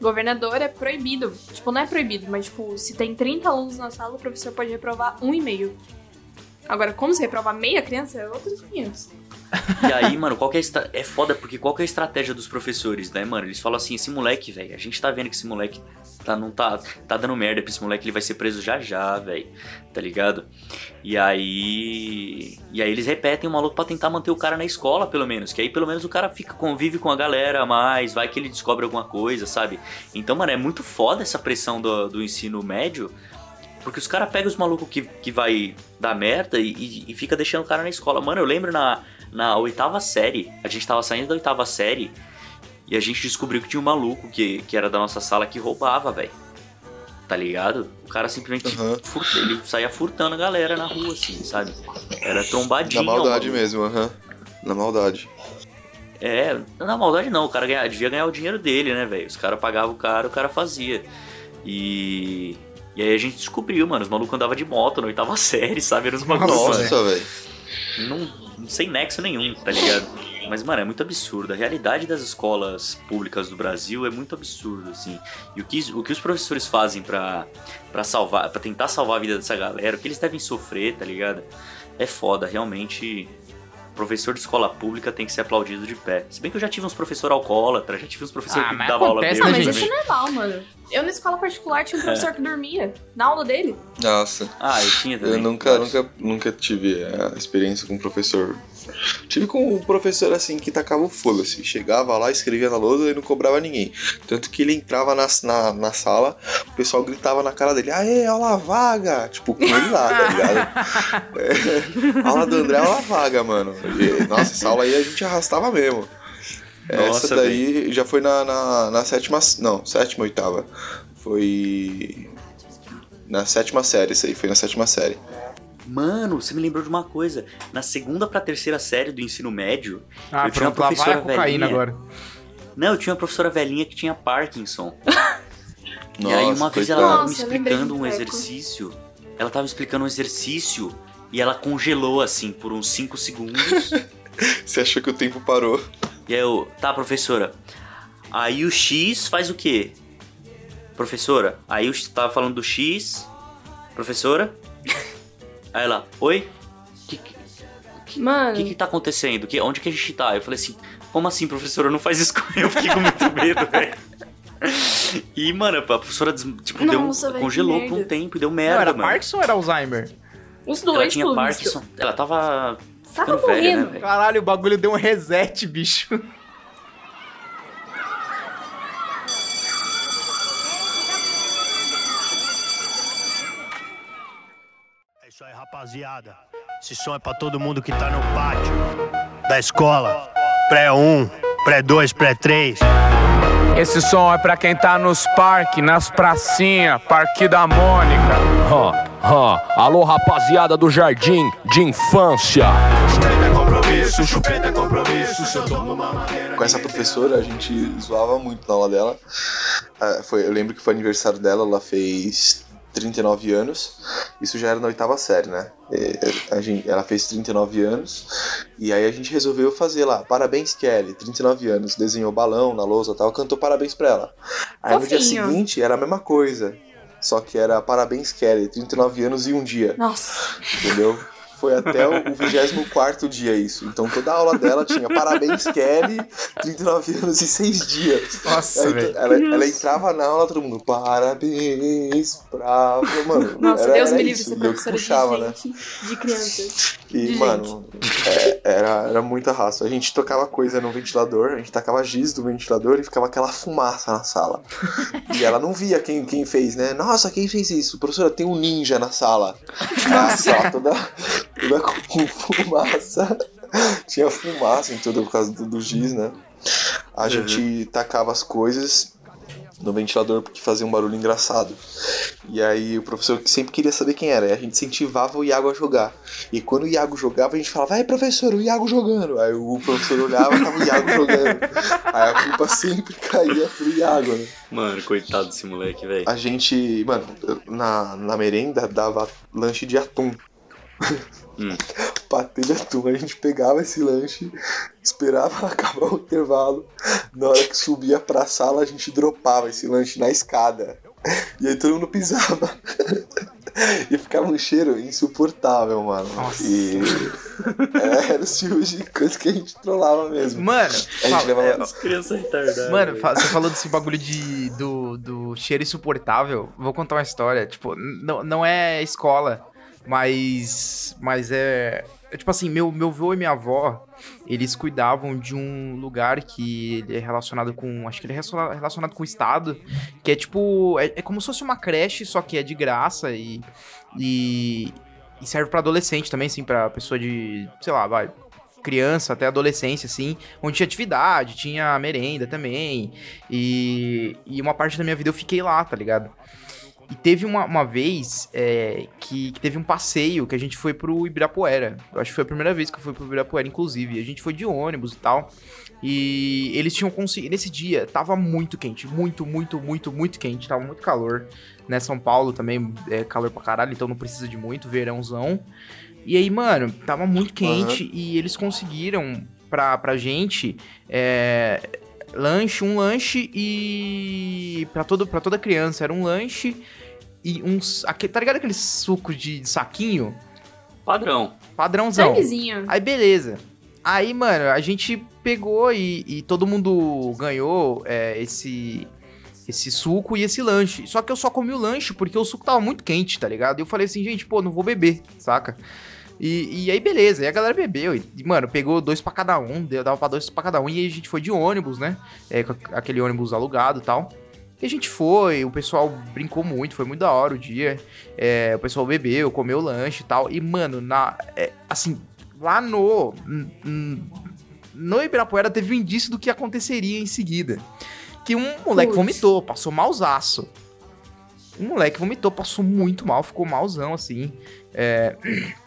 governador é proibido. Tipo, não é proibido, mas tipo, se tem 30 alunos na sala, o professor pode reprovar um e meio. Agora, como se reprovar meia criança, é outros 500. E aí, mano, qual é, estra- é foda porque qual é a estratégia dos professores, né, mano? Eles falam assim, esse moleque, velho, a gente tá vendo que esse moleque tá, não tá, tá dando merda pra esse moleque, ele vai ser preso já já, velho, tá ligado? E aí... E aí eles repetem o maluco pra tentar manter o cara na escola, pelo menos, que aí pelo menos o cara fica, convive com a galera mais, vai que ele descobre alguma coisa, sabe? Então, mano, é muito foda essa pressão do, do ensino médio, porque os caras pegam os malucos que, que vai dar merda e, e, e fica deixando o cara na escola. Mano, eu lembro na, na oitava série, a gente tava saindo da oitava série e a gente descobriu que tinha um maluco que, que era da nossa sala que roubava, velho. Tá ligado? O cara simplesmente Aham. furta- ele saía furtando a galera na rua, assim, sabe? Era trombadinho. Na maldade mesmo, aham. Na maldade. É, na maldade não, o cara ganha- devia ganhar o dinheiro dele, né, velho? Os caras pagavam o cara, o cara fazia. E. E aí a gente descobriu, mano, os malucos andavam de moto na oitava série, sabe? Era uns bagulhos, mano, Nossa, velho. não, sem nexo nenhum, tá ligado? Mas, mano, é muito absurdo. A realidade das escolas públicas do Brasil é muito absurdo, assim. E o que, o que os professores fazem pra, pra salvar, para tentar salvar a vida dessa galera, o que eles devem sofrer, tá ligado? É foda, realmente. Professor de escola pública tem que ser aplaudido de pé. Se bem que eu já tive uns professor alcoólatra, já tive uns professores Ah, que mas davam aula acontece, Ah, bêbado mas isso é normal, mano. Eu na escola particular tinha um professor que dormia na aula dele. Nossa. Ah, eu tinha também. Eu nunca, nunca, nunca tive a experiência com um professor. Tive com um professor assim que tacava o foda-se. Chegava lá, escrevia na lousa e não cobrava ninguém. Tanto que ele entrava na, na, na sala, o pessoal gritava na cara dele: Aê, aula vaga! Tipo, com ele lá, tá ligado? É, aula do André, aula vaga, mano. E, nossa, essa aula aí a gente arrastava mesmo. Nossa, Essa daí já foi na, na, na sétima. Não, sétima, oitava. Foi. Na sétima série, isso aí, foi na sétima série. Mano, você me lembrou de uma coisa. Na segunda pra terceira série do ensino médio, Ah, Eu tinha uma pronto, lá vai a professora cocaína velhinha. agora. Não, eu tinha uma professora velhinha que tinha Parkinson. e Nossa, aí uma vez ela tava me explicando um exercício. Ela tava me explicando um exercício e ela congelou assim por uns 5 segundos. Você achou que o tempo parou? e aí eu, tá, professora. Aí o X faz o quê? Professora, aí eu tava falando do X. Professora? Aí ela, oi? Que, que, Mano, O que que tá acontecendo? Que, onde que a gente tá? Eu falei assim, como assim, professora? Não faz isso comigo. Eu fiquei com muito medo, velho. E, mano, a professora, tipo, deu, Nossa, congelou por um tempo e deu Não, merda, era mano. Parkinson ou era Alzheimer? os Ela dois, tinha pelo Parkinson. Ela tava Tava ficando velha, né, morrendo. velho? Caralho, o bagulho deu um reset, bicho. É isso aí, rapaziada. Esse som é pra todo mundo que tá no pátio da escola. Pré-1, pré-2, pré-3. Esse som é pra quem tá nos parques, nas pracinhas, Parque da Mônica. Hã, Alô, rapaziada do jardim de infância. Com essa professora, a gente zoava muito na aula dela. Ah, foi, eu lembro que foi aniversário dela, ela fez 39 anos. Isso já era na oitava série, né? É, a gente, ela fez 39 anos. E aí a gente resolveu fazer lá, parabéns Kelly, 39 anos. Desenhou balão na lousa e tal, cantou parabéns pra ela. Aí no dia Fofinho. seguinte era a mesma coisa. Só que era parabéns Kelly, 39 anos e um dia. Nossa. Entendeu? Foi até o, o 24 dia isso. Então toda a aula dela tinha parabéns Kelly, 39 anos e 6 dias. Nossa, Aí, velho. ela, ela entrava na aula, todo mundo, parabéns pra. Mano, Nossa, era, Deus era me livre ser professora puxava, de né? gente, de criança. E, de mano, é, era, era muita raça. A gente tocava coisa no ventilador, a gente tacava giz do ventilador e ficava aquela fumaça na sala. E ela não via quem, quem fez, né? Nossa, quem fez isso? Professora, tem um ninja na sala. A sala toda, toda com fumaça. Tinha fumaça em tudo por causa do, do giz, né? A gente tacava as coisas no ventilador porque fazia um barulho engraçado. E aí o professor sempre queria saber quem era. E a gente incentivava o Iago a jogar. E quando o Iago jogava, a gente falava, vai professor, o Iago jogando. Aí o professor olhava e tava o Iago jogando. Aí a culpa sempre caía pro Iago, né? Mano, coitado desse moleque, velho. A gente, mano, na, na merenda dava lanche de atum. Hum. Patê de atum. A gente pegava esse lanche, esperava acabar o intervalo. Na hora que subia pra sala, a gente dropava esse lanche na escada. E aí todo mundo pisava. E ficava um cheiro insuportável, mano. Nossa. E é, era o tipo de coisa que a gente trollava mesmo. Mano, a gente fala- levava é, As crianças retardadas. Mano, você falou desse bagulho de, do, do cheiro insuportável. Vou contar uma história. Tipo, não, não é escola, mas. Mas é. é tipo assim, meu, meu avô e minha avó, eles cuidavam de um lugar que ele é relacionado com. Acho que ele é relaciona- relacionado com o Estado. Que é tipo. É, é como se fosse uma creche, só que é de graça e. E, e serve pra adolescente também, assim, pra pessoa de. Sei lá, vai criança até adolescência, assim, onde tinha atividade, tinha merenda também. E, e uma parte da minha vida eu fiquei lá, tá ligado? E teve uma, uma vez é, que, que teve um passeio que a gente foi pro Ibirapuera. Eu acho que foi a primeira vez que eu fui pro Ibirapuera, inclusive. A gente foi de ônibus e tal. E eles tinham conseguido. Nesse dia, tava muito quente. Muito, muito, muito, muito quente. Tava muito calor. Né? São Paulo também é calor pra caralho, então não precisa de muito. Verãozão. E aí, mano, tava muito quente e eles conseguiram pra, pra gente é, lanche, um lanche e. Pra, todo, pra toda criança, era um lanche e uns. aque- Tá ligado aquele suco de saquinho? Padrão. Padrãozão. Sanguezinho. Aí beleza. Aí, mano, a gente pegou e, e todo mundo ganhou é, esse esse suco e esse lanche. Só que eu só comi o lanche porque o suco tava muito quente, tá ligado? E eu falei assim, gente, pô, não vou beber, saca? E, e aí, beleza. E a galera bebeu. E, mano, pegou dois pra cada um. Deu, dava pra dois pra cada um. E aí a gente foi de ônibus, né? É, com aquele ônibus alugado e tal. E a gente foi, o pessoal brincou muito, foi muito da hora o dia. É, o pessoal bebeu, comeu lanche e tal. E, mano, na. é, assim, lá no. No Ibirapuera teve um indício do que aconteceria em seguida. Que um moleque Putz. vomitou, passou malzaço. Um moleque vomitou, passou muito mal, ficou malzão, assim. É,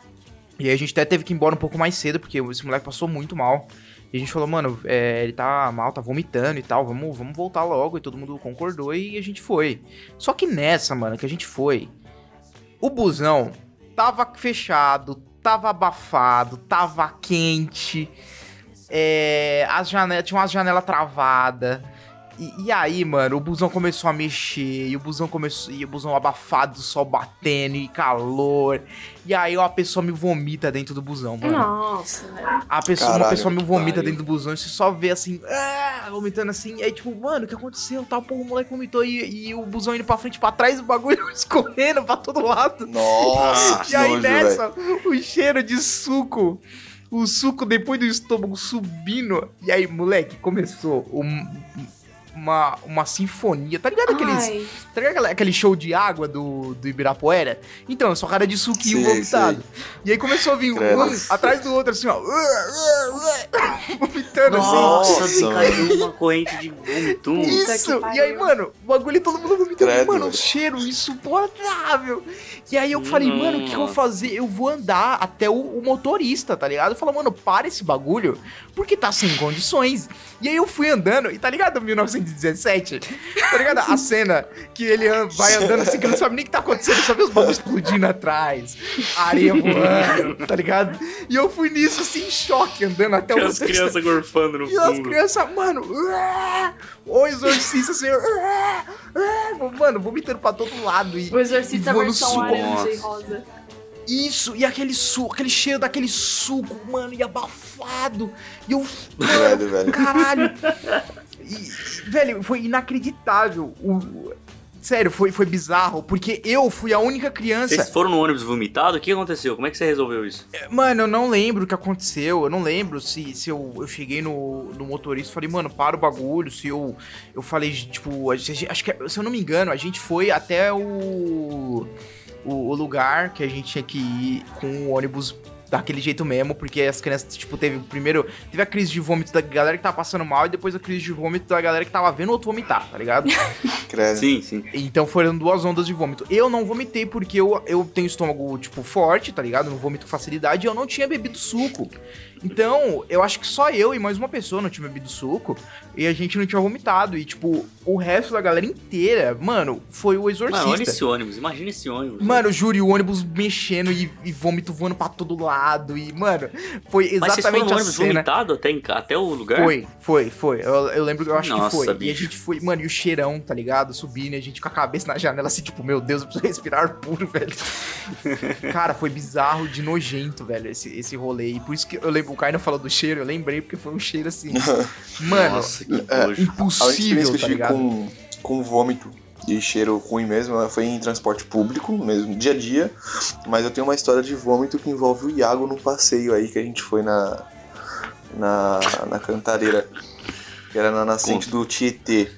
E aí a gente até teve que ir embora um pouco mais cedo, porque esse moleque passou muito mal. E a gente falou, mano, é, ele tá mal, tá vomitando e tal, vamos, vamos voltar logo. E todo mundo concordou e a gente foi. Só que nessa, mano, que a gente foi, o busão tava fechado, tava abafado, tava quente. É, as janelas, tinha umas janelas travadas. E, e aí, mano, o busão começou a mexer, e o busão começou, e o busão abafado, o sol batendo, e calor. E aí uma pessoa me vomita dentro do busão, mano. Nossa, velho. A pessoa, uma Caralho, pessoa me vomita pariu. dentro do busão e você só vê assim, ah, vomitando assim. E aí, tipo, mano, o que aconteceu? Tal, pô, o moleque vomitou e, e o busão indo pra frente e pra trás, o bagulho escorrendo pra todo lado. Nossa, E aí nojo, nessa, o cheiro de suco, o suco depois do estômago subindo. E aí, moleque, começou um- uma, uma sinfonia. Tá ligado aqueles. Ai. Tá ligado aquele- aquele show de água do, do Ibirapuera? Então, só cara de suquinho vomitado. E aí começou a vir um atrás do outro, assim, ó. Vomitando assim. Nossa, Nossa, desencaiu uma corrente de vômito. Isso! E aí, mano, o bagulho todo mundo vomitando. Credo, mano, um cheiro insuportável. E aí eu falei, mano, o que, eu vou fazer? Eu vou andar até o, o motorista, tá ligado? Eu falei, mano, para esse bagulho, porque tá sem condições. E aí eu fui andando, e tá ligado 1917? 2017. Tá ligado? A cena que ele vai andando assim, que não sabe nem o que tá acontecendo, só vê os bagulhos explodindo atrás, a areia voando, tá ligado? E eu fui nisso, assim, em choque, andando até E o as crianças gorfando no E as fundo. crianças, mano, ué, o exorcista, assim, ué, ué, mano, vomitando pra todo lado. E, O Exorcista e versão suco. laranja e rosa. Isso, e aquele suco, aquele cheiro daquele suco, mano, e abafado. E eu, velho. caralho. E, velho, foi inacreditável. O, sério, foi, foi bizarro, porque eu fui a única criança. Vocês foram no ônibus vomitado? O que aconteceu? Como é que você resolveu isso? Mano, eu não lembro o que aconteceu. Eu não lembro se, se eu, eu cheguei no, no motorista e falei, mano, para o bagulho. Se eu, eu falei, tipo, a gente- acho que, se eu não me engano, a gente foi até o, o, o lugar que a gente tinha que ir com o ônibus daquele jeito mesmo, porque as crianças, tipo, teve primeiro, teve a crise de vômito da galera que tava passando mal e depois a crise de vômito da galera que tava vendo o outro vomitar, tá ligado? Credo. Sim, sim. Então foram duas ondas de vômito. Eu não vomitei porque eu, eu tenho estômago, tipo, forte, tá ligado? Não vomito com facilidade e eu não tinha bebido suco. Então, eu acho que só eu e mais uma pessoa não tinha bebido suco e a gente não tinha vomitado. E, tipo, o resto da galera inteira, mano, foi o exorcista. Mano, olha esse ônibus. Imagina esse ônibus. Mano, juro, e o ônibus mexendo e, e vômito voando pra todo lado. E, mano, foi Mas vocês foram exatamente a cena. vomitado até, em- até o lugar? Foi, foi, foi. Eu, eu lembro, eu acho Nossa, que foi. E a bicho. gente foi, mano, e o cheirão, tá ligado? Subindo, e a gente com a cabeça na janela, assim, tipo, meu Deus, eu preciso respirar ar puro, velho. Cara, foi bizarro de nojento, velho, esse, esse rolê. E por isso que eu lembro, o Caio falou do cheiro, eu lembrei, porque foi um cheiro assim. Mano, Nossa, que É. A impossível, eu tá ligado? com, com vômito e cheiro ruim mesmo ela foi em transporte público, mesmo, dia a dia. Mas eu tenho uma história de vômito que envolve o Iago num passeio aí que a gente foi na, na, na Cantareira, que era na nascente do Tietê.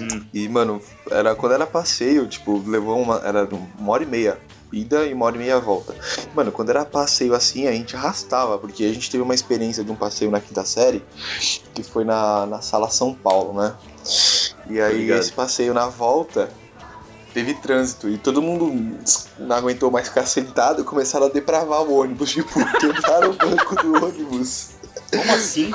Hum. E, mano, era, quando era passeio, tipo, levou uma. Era uma hora e meia. Ida e uma hora e meia volta. Mano, quando era passeio assim, a gente arrastava, porque a gente teve uma experiência de um passeio na quinta série, que foi na, na sala São Paulo, né? E aí ligado. esse passeio na volta teve trânsito e todo mundo não aguentou mais ficar sentado e começaram a depravar o ônibus, tipo, quebraram o banco do ônibus. Como assim?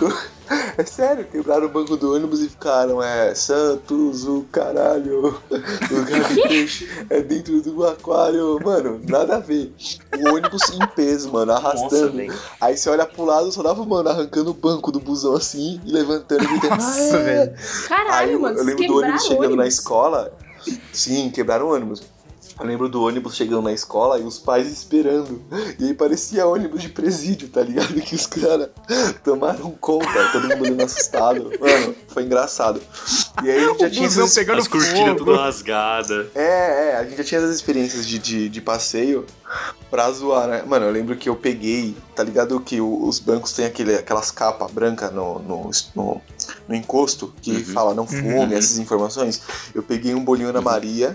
É sério, quebraram o banco do ônibus e ficaram, é, Santos, o caralho, o lugar de peixe é dentro do aquário, mano, nada a ver. O ônibus em peso, mano, Nossa, arrastando. velho. Aí você olha pro lado, só dava, mano, arrancando o banco do busão assim e levantando e gritando, Nossa, velho. Aí Caralho, eu, mano, eu lembro do ônibus chegando na ônibus. escola. Sim, quebraram o ônibus. Eu lembro do ônibus chegando na escola e os pais esperando. E aí parecia ônibus de presídio, tá ligado? Que os caras tomaram conta, todo mundo olhando assustado. Mano, foi engraçado. E aí a gente já O tinha pegando As cortinas tudo rasgadas. É, é, a gente já tinha essas experiências de, de, de passeio pra zoar, né? Mano, eu lembro que eu peguei, tá ligado que os bancos têm aquele, aquelas capas brancas no, no, no, no encosto que Uhum. fala não fume, Uhum. essas informações. Eu peguei um bolinho Ana Maria,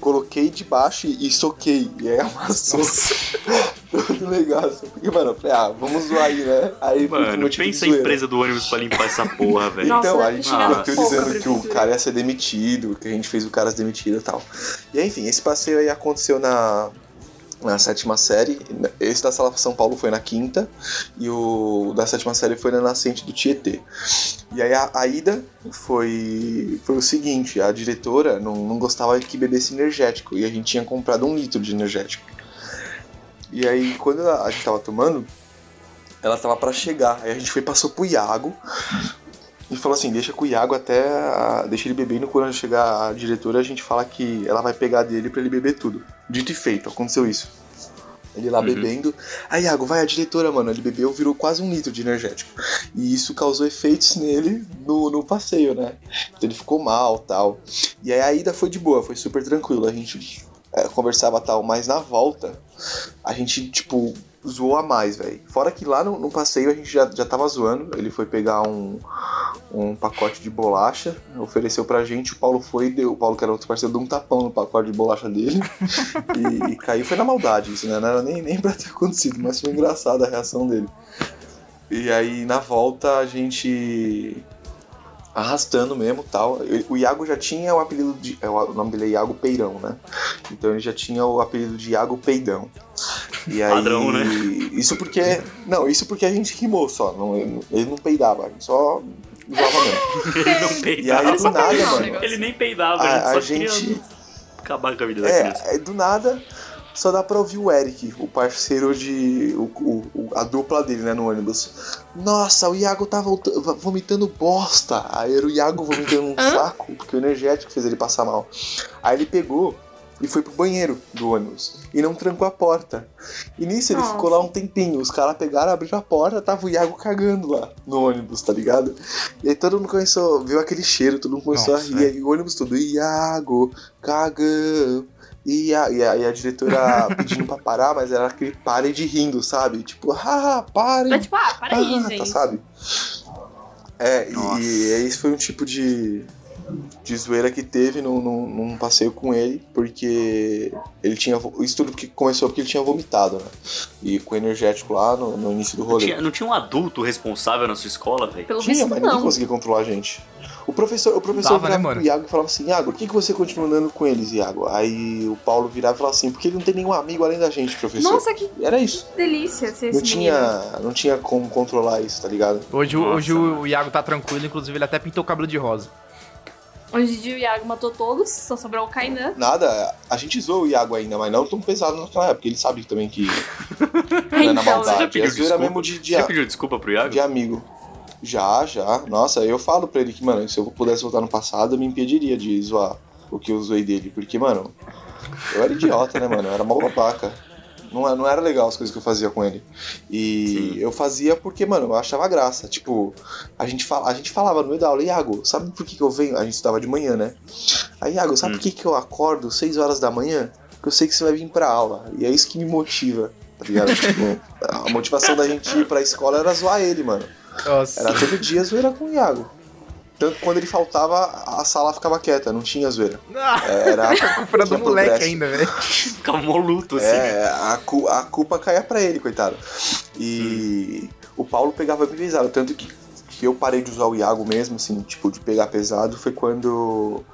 coloquei debaixo e soquei. E aí amassou todo legal. Porque, mano, eu falei, ah, vamos zoar aí, né? Aí, Mano, pensa a empresa do ônibus pra limpar essa porra, velho. Então, a gente ficou pouco a teorizando que o cara ia ser demitido, que a gente fez o cara ser demitido e tal. E aí, enfim, esse passeio aí aconteceu na, na sétima série. Esse da Sala São Paulo foi na quinta. E o da sétima série foi na nascente do Tietê. E aí a, a ida foi, foi o seguinte: a diretora não, não gostava que bebesse energético. E a gente tinha comprado um litro de energético. E aí, quando a, a gente tava tomando, ela tava pra chegar. Aí a gente foi passou pro Iago. E falou assim, deixa com o Iago até. a- deixa ele bebendo. Quando chegar a diretora, a gente fala que ela vai pegar dele pra ele beber tudo. Dito e feito, aconteceu isso. Ele lá Uhum. bebendo. Aí, Iago, vai, a diretora, mano. Ele bebeu, virou quase um litro de energético. E isso causou efeitos nele no, no passeio, né? Então ele ficou mal tal. E aí a ida foi de boa, foi super tranquilo. A gente é, conversava tal, mas na volta, a gente, tipo, zoou a mais, velho. Fora que lá no, no passeio a gente já, já tava zoando. Ele foi pegar um, um pacote de bolacha, ofereceu pra gente. O Paulo foi e deu. O Paulo, que era outro parceiro, deu um tapão no pacote de bolacha dele. e, e caiu. Foi na maldade isso, né? Não era nem, nem pra ter acontecido, mas foi engraçada a reação dele. E aí na volta a gente arrastando mesmo tal. O Iago já tinha o apelido de. é, O nome dele é Iago Peirão, né? Então ele já tinha o apelido de Iago Peidão. E aí, Padrão, né? Isso porque. Não, isso porque a gente rimou só. Não, ele, não peidava, a gente só zoava mesmo. Ele não E aí, peidava. do nada, mano. Ele nem peidava, A- ele só a gente- queria acabar com a vida da criança. É, é, do nada, só dá pra ouvir o Eric, o parceiro de. O, o- o- a dupla dele, né, no ônibus. Nossa, o Iago tá vomitando bosta. Aí era o Iago vomitando um saco, porque o energético fez ele passar mal. Aí ele pegou e foi pro banheiro do ônibus. E não trancou a porta. E nisso ele Nossa. ficou lá um tempinho. Os caras pegaram, abriram a porta, tava o Iago cagando lá no ônibus, tá ligado? E aí todo mundo começou, viu aquele cheiro, todo mundo começou Nossa, a rir. Aí o ônibus todo, Iago, cagão. E a, e a, e a diretora pedindo pra parar, mas era aquele pare de rindo, sabe? Tipo, ah, pare. Mas, tipo, ah, para aí, ah, gente. Tá, sabe? É, Nossa. e, e esse foi um tipo de, de zoeira que teve num, num, num passeio com ele, porque ele tinha. Isso tudo que começou porque ele tinha vomitado, né? E com energético lá no, no início do Não rolê. tinha, não tinha um adulto responsável na sua escola, velho? Pelo Tinha, visto, mas ninguém não. conseguia controlar a gente. O professor, o professor Tava, né, virava mano? pro Iago e falava assim, Iago, por que, que você continua andando com eles, Iago? Aí o Paulo virava e falava assim, porque ele não tem nenhum amigo além da gente, professor. Nossa, que Era isso. delícia ser Não esse menino. tinha, não tinha como controlar isso, tá ligado? Hoje, o- Nossa, hoje o, o Iago tá tranquilo, inclusive ele até pintou o cabelo de rosa. Dia o Iago matou todos, só sobrou o Kainan. Nada, a gente zoou o Iago ainda, mas não tão pesado naquela época. Ele sabe também que não é na Então, Você já maldade. É pediu desculpa? mesmo de, de, Você já pediu desculpa pro Iago? de amigo. Já, já. Nossa, eu falo pra ele que, mano, se eu pudesse voltar no passado, eu me impediria de zoar o que eu zoei dele. Porque, mano, eu era idiota, né, mano? Eu era mó babaca. Não, é- não era legal as coisas que eu fazia com ele. E Sim. eu fazia porque, mano, eu achava graça. Tipo, a gente, fala, a gente falava no meio da aula, Iago, sabe por que, que eu venho? A gente estudava de manhã, né? Aí, Iago, sabe Hum. por que, que eu acordo 6 horas da manhã? Porque eu sei que você vai vir pra aula. E é isso que me motiva, tá ligado? tipo, a motivação da gente ir pra escola era zoar ele, mano. Nossa. Era todo dia zoeira com o Iago. Tanto que quando ele faltava, a sala ficava quieta, não tinha zoeira. Ah, Era a culpa era do moleque progresso. ainda, velho. Ficava mó luto, assim. É, a, cu- a culpa caía pra ele, coitado. E o Paulo pegava bem pesado, tanto que, que eu parei de usar o Iago mesmo, assim, tipo, de pegar pesado, foi quando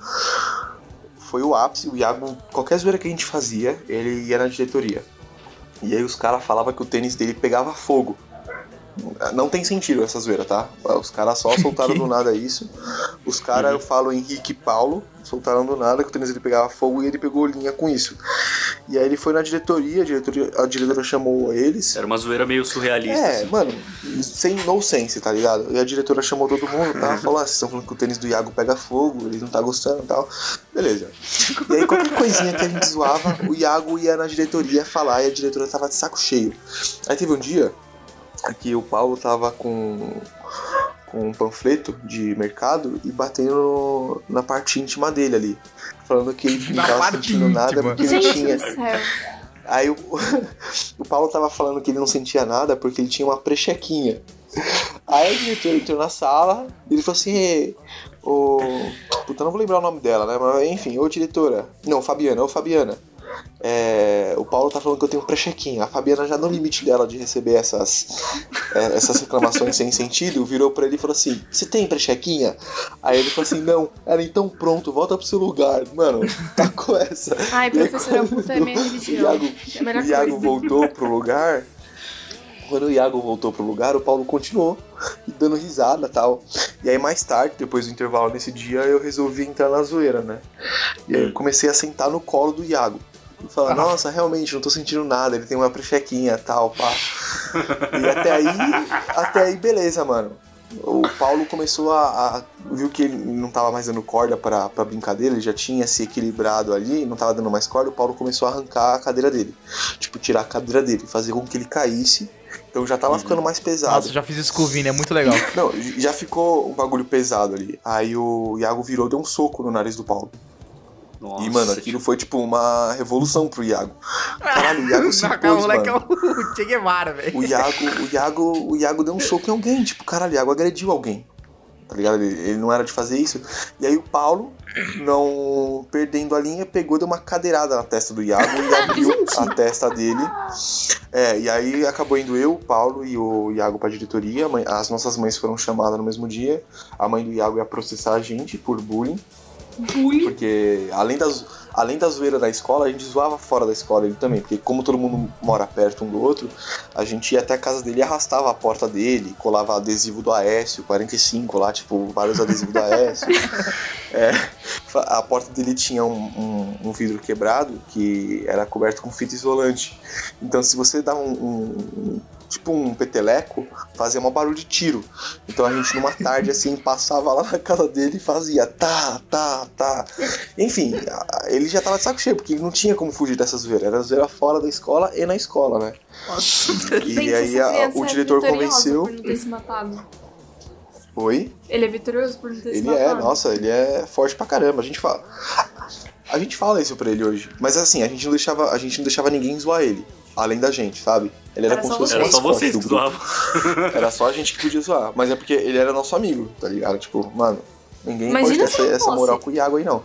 foi o ápice, o Iago, qualquer zoeira que a gente fazia, ele ia na diretoria. E aí os caras falavam que o tênis dele pegava fogo. Não tem sentido essa zoeira, tá? Os caras só soltaram do nada isso. Os caras, eu falo Henrique e Paulo, soltaram do nada que o tênis dele pegava fogo e ele pegou linha com isso. E aí ele foi na diretoria, a diretoria, a diretora chamou eles. Era uma zoeira meio surrealista, É, assim. mano, sem no sense, tá ligado? E a diretora chamou todo mundo, tá? Falou, ah, vocês estão falando que o tênis do Iago pega fogo, ele não tá gostando e tal. Beleza. E aí qualquer coisinha que a gente zoava, o Iago ia na diretoria falar e a diretora tava de saco cheio. Aí teve um dia que o Paulo tava com, com um panfleto de mercado e batendo na parte íntima dele ali. Falando que ele não tava sentindo nada íntima. porque ele tinha. do céu. Aí o, o Paulo tava falando que ele não sentia nada porque ele tinha uma prechequinha. Aí a diretora entrou na sala e ele falou assim: "Ê, ô. Puta, não vou lembrar o nome dela, né? Mas enfim, ô diretora. Não, Fabiana, ô Fabiana. É, o Paulo tá falando que eu tenho prechequinha. A Fabiana, já no limite dela de receber essas, é, essas reclamações sem sentido, virou pra ele e falou assim: Você tem prechequinha? Aí ele falou assim: Não. Ela, então pronto, volta pro seu lugar. Mano, tá com essa. Ai, professora puta é minha o religião. Iago, É o Iago voltou pro lugar. Quando o Iago voltou pro lugar, o Paulo continuou dando risada e tal. E aí mais tarde, depois do intervalo nesse dia, eu resolvi entrar na zoeira, né? E aí eu comecei a sentar no colo do Iago. E falar, nossa, realmente, não tô sentindo nada, ele tem uma prechequinha e tal, pá. E até aí, até aí, beleza, mano. O Paulo começou a, a- viu que ele não tava mais dando corda pra, pra brincadeira, ele já tinha se equilibrado ali, não tava dando mais corda, o Paulo começou a arrancar a cadeira dele. Tipo, tirar a cadeira dele, fazer com que ele caísse. Então já tava ficando mais pesado. Nossa, já fiz isso com o Vini, é muito legal. Não, já ficou um bagulho pesado ali. Aí o Iago virou deu um soco no nariz do Paulo. Nossa, e, mano, aquilo foi tipo uma revolução pro Iago. Caralho, o Iago se impôs, moleque é mano. o Che Guevara, velho. O Iago, o, Iago, o Iago deu um soco em alguém. Tipo, caralho, o Iago agrediu alguém. Tá ligado? Ele, ele não era de fazer isso. E aí o Paulo, não perdendo a linha, pegou, deu uma cadeirada na testa do Iago e abriu a testa dele. É, e aí acabou indo eu, o Paulo e o Iago pra diretoria. As nossas mães foram chamadas no mesmo dia. A mãe do Iago ia processar a gente por bullying. Bullying. Porque além das, além da zoeira da escola, a gente zoava fora da escola ele também, porque como todo mundo mora perto um do outro, a gente ia até a casa dele e arrastava a porta dele, colava adesivo do Aécio, 45 lá, tipo, vários adesivos do Aécio. É, a porta dele tinha um, um- um vidro quebrado que era coberto com fita isolante. Então, se você dá um, um- tipo um peteleco, fazia um barulho de tiro. Então a gente numa tarde assim passava lá na casa dele e fazia tá, tá, tá. Enfim, a- ele já tava de saco cheio, porque não tinha como fugir dessa zoeira. Era zoeira fora da escola e na escola, né? E Pensa, aí a- o é diretor vitoriosa convenceu. Por não ter se matado. Oi? Ele é vitorioso por não ter se Ele matado. é, nossa, ele é forte pra caramba. A gente fala. A gente fala isso pra ele hoje. Mas assim, a gente não deixava, a gente não deixava ninguém zoar ele. Além da gente, sabe? Ele era, Era como se fosse Era só vocês que grupo. Era só a gente que podia zoar. Mas é porque ele era nosso amigo, tá ligado? Tipo, mano, ninguém Imagina pode ter não essa, essa moral com o Iago aí, não.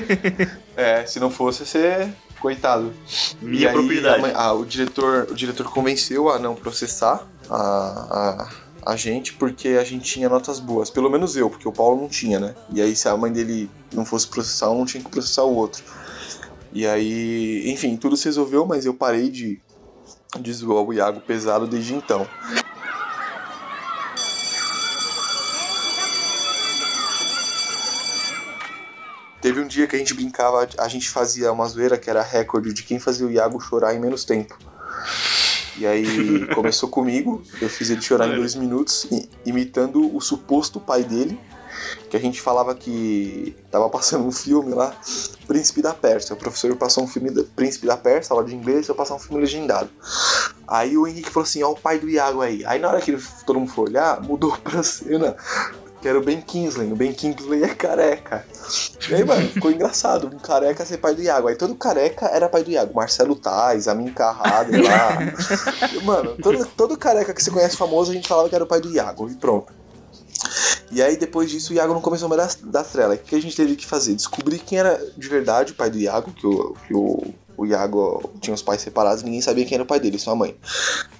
é, se não fosse ser. Coitado. Minha E aí, propriedade. a mãe- ah, o diretor, o diretor convenceu a não processar a, a, a gente porque a gente tinha notas boas. Pelo menos eu, porque o Paulo não tinha, né? E aí, se a mãe dele não fosse processar um, tinha que processar o outro. E aí, enfim, tudo se resolveu, mas eu parei de, de zoar o Iago pesado desde então. Teve um dia que a gente brincava, a gente fazia uma zoeira que era recorde de quem fazia o Iago chorar em menos tempo. E aí começou comigo, eu fiz ele chorar em dois minutos, imitando o suposto pai dele, que a gente falava que tava passando um filme lá, Príncipe da Pérsia. O professor passou um filme da Príncipe da Pérsia, aula de inglês, eu passar um filme legendado. Aí o Henrique falou assim, ó o pai do Iago aí. Aí na hora que todo mundo foi olhar, mudou pra cena que era o Ben Kingsley. O Ben Kingsley é careca. E aí, mano, ficou engraçado. Um careca ser pai do Iago. Aí todo careca era pai do Iago. Marcelo Tais, Amin Carrado lá. mano, todo, todo careca que você conhece famoso, a gente falava que era o pai do Iago. E pronto. E aí, depois disso, o Iago não começou mais da, da trela. O que a gente teve que fazer? Descobrir quem era de verdade o pai do Iago, que o, que o, o Iago tinha os pais separados, ninguém sabia quem era o pai dele, só a mãe.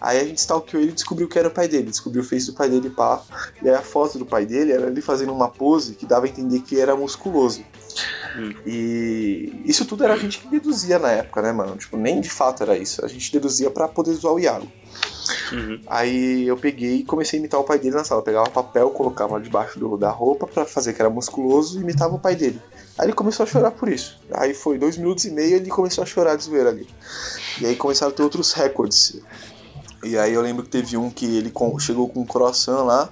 Aí a gente stalkeou ele e descobriu que era o pai dele, descobriu o face do pai dele, pá. E aí a foto do pai dele era ele fazendo uma pose que dava a entender que era musculoso. E isso tudo era a gente que deduzia na época, né, mano? Tipo, nem de fato era isso. A gente deduzia pra poder zoar o Iago. Aí eu peguei e comecei a imitar o pai dele na sala. Eu pegava papel, colocava debaixo do- da roupa pra fazer que era musculoso e imitava o pai dele. Aí ele começou a chorar por isso. Aí foi dois minutos e meio ele começou a chorar de zoeira ali. E aí começaram a ter outros recordes. E aí eu lembro que teve um que ele chegou com um croissant lá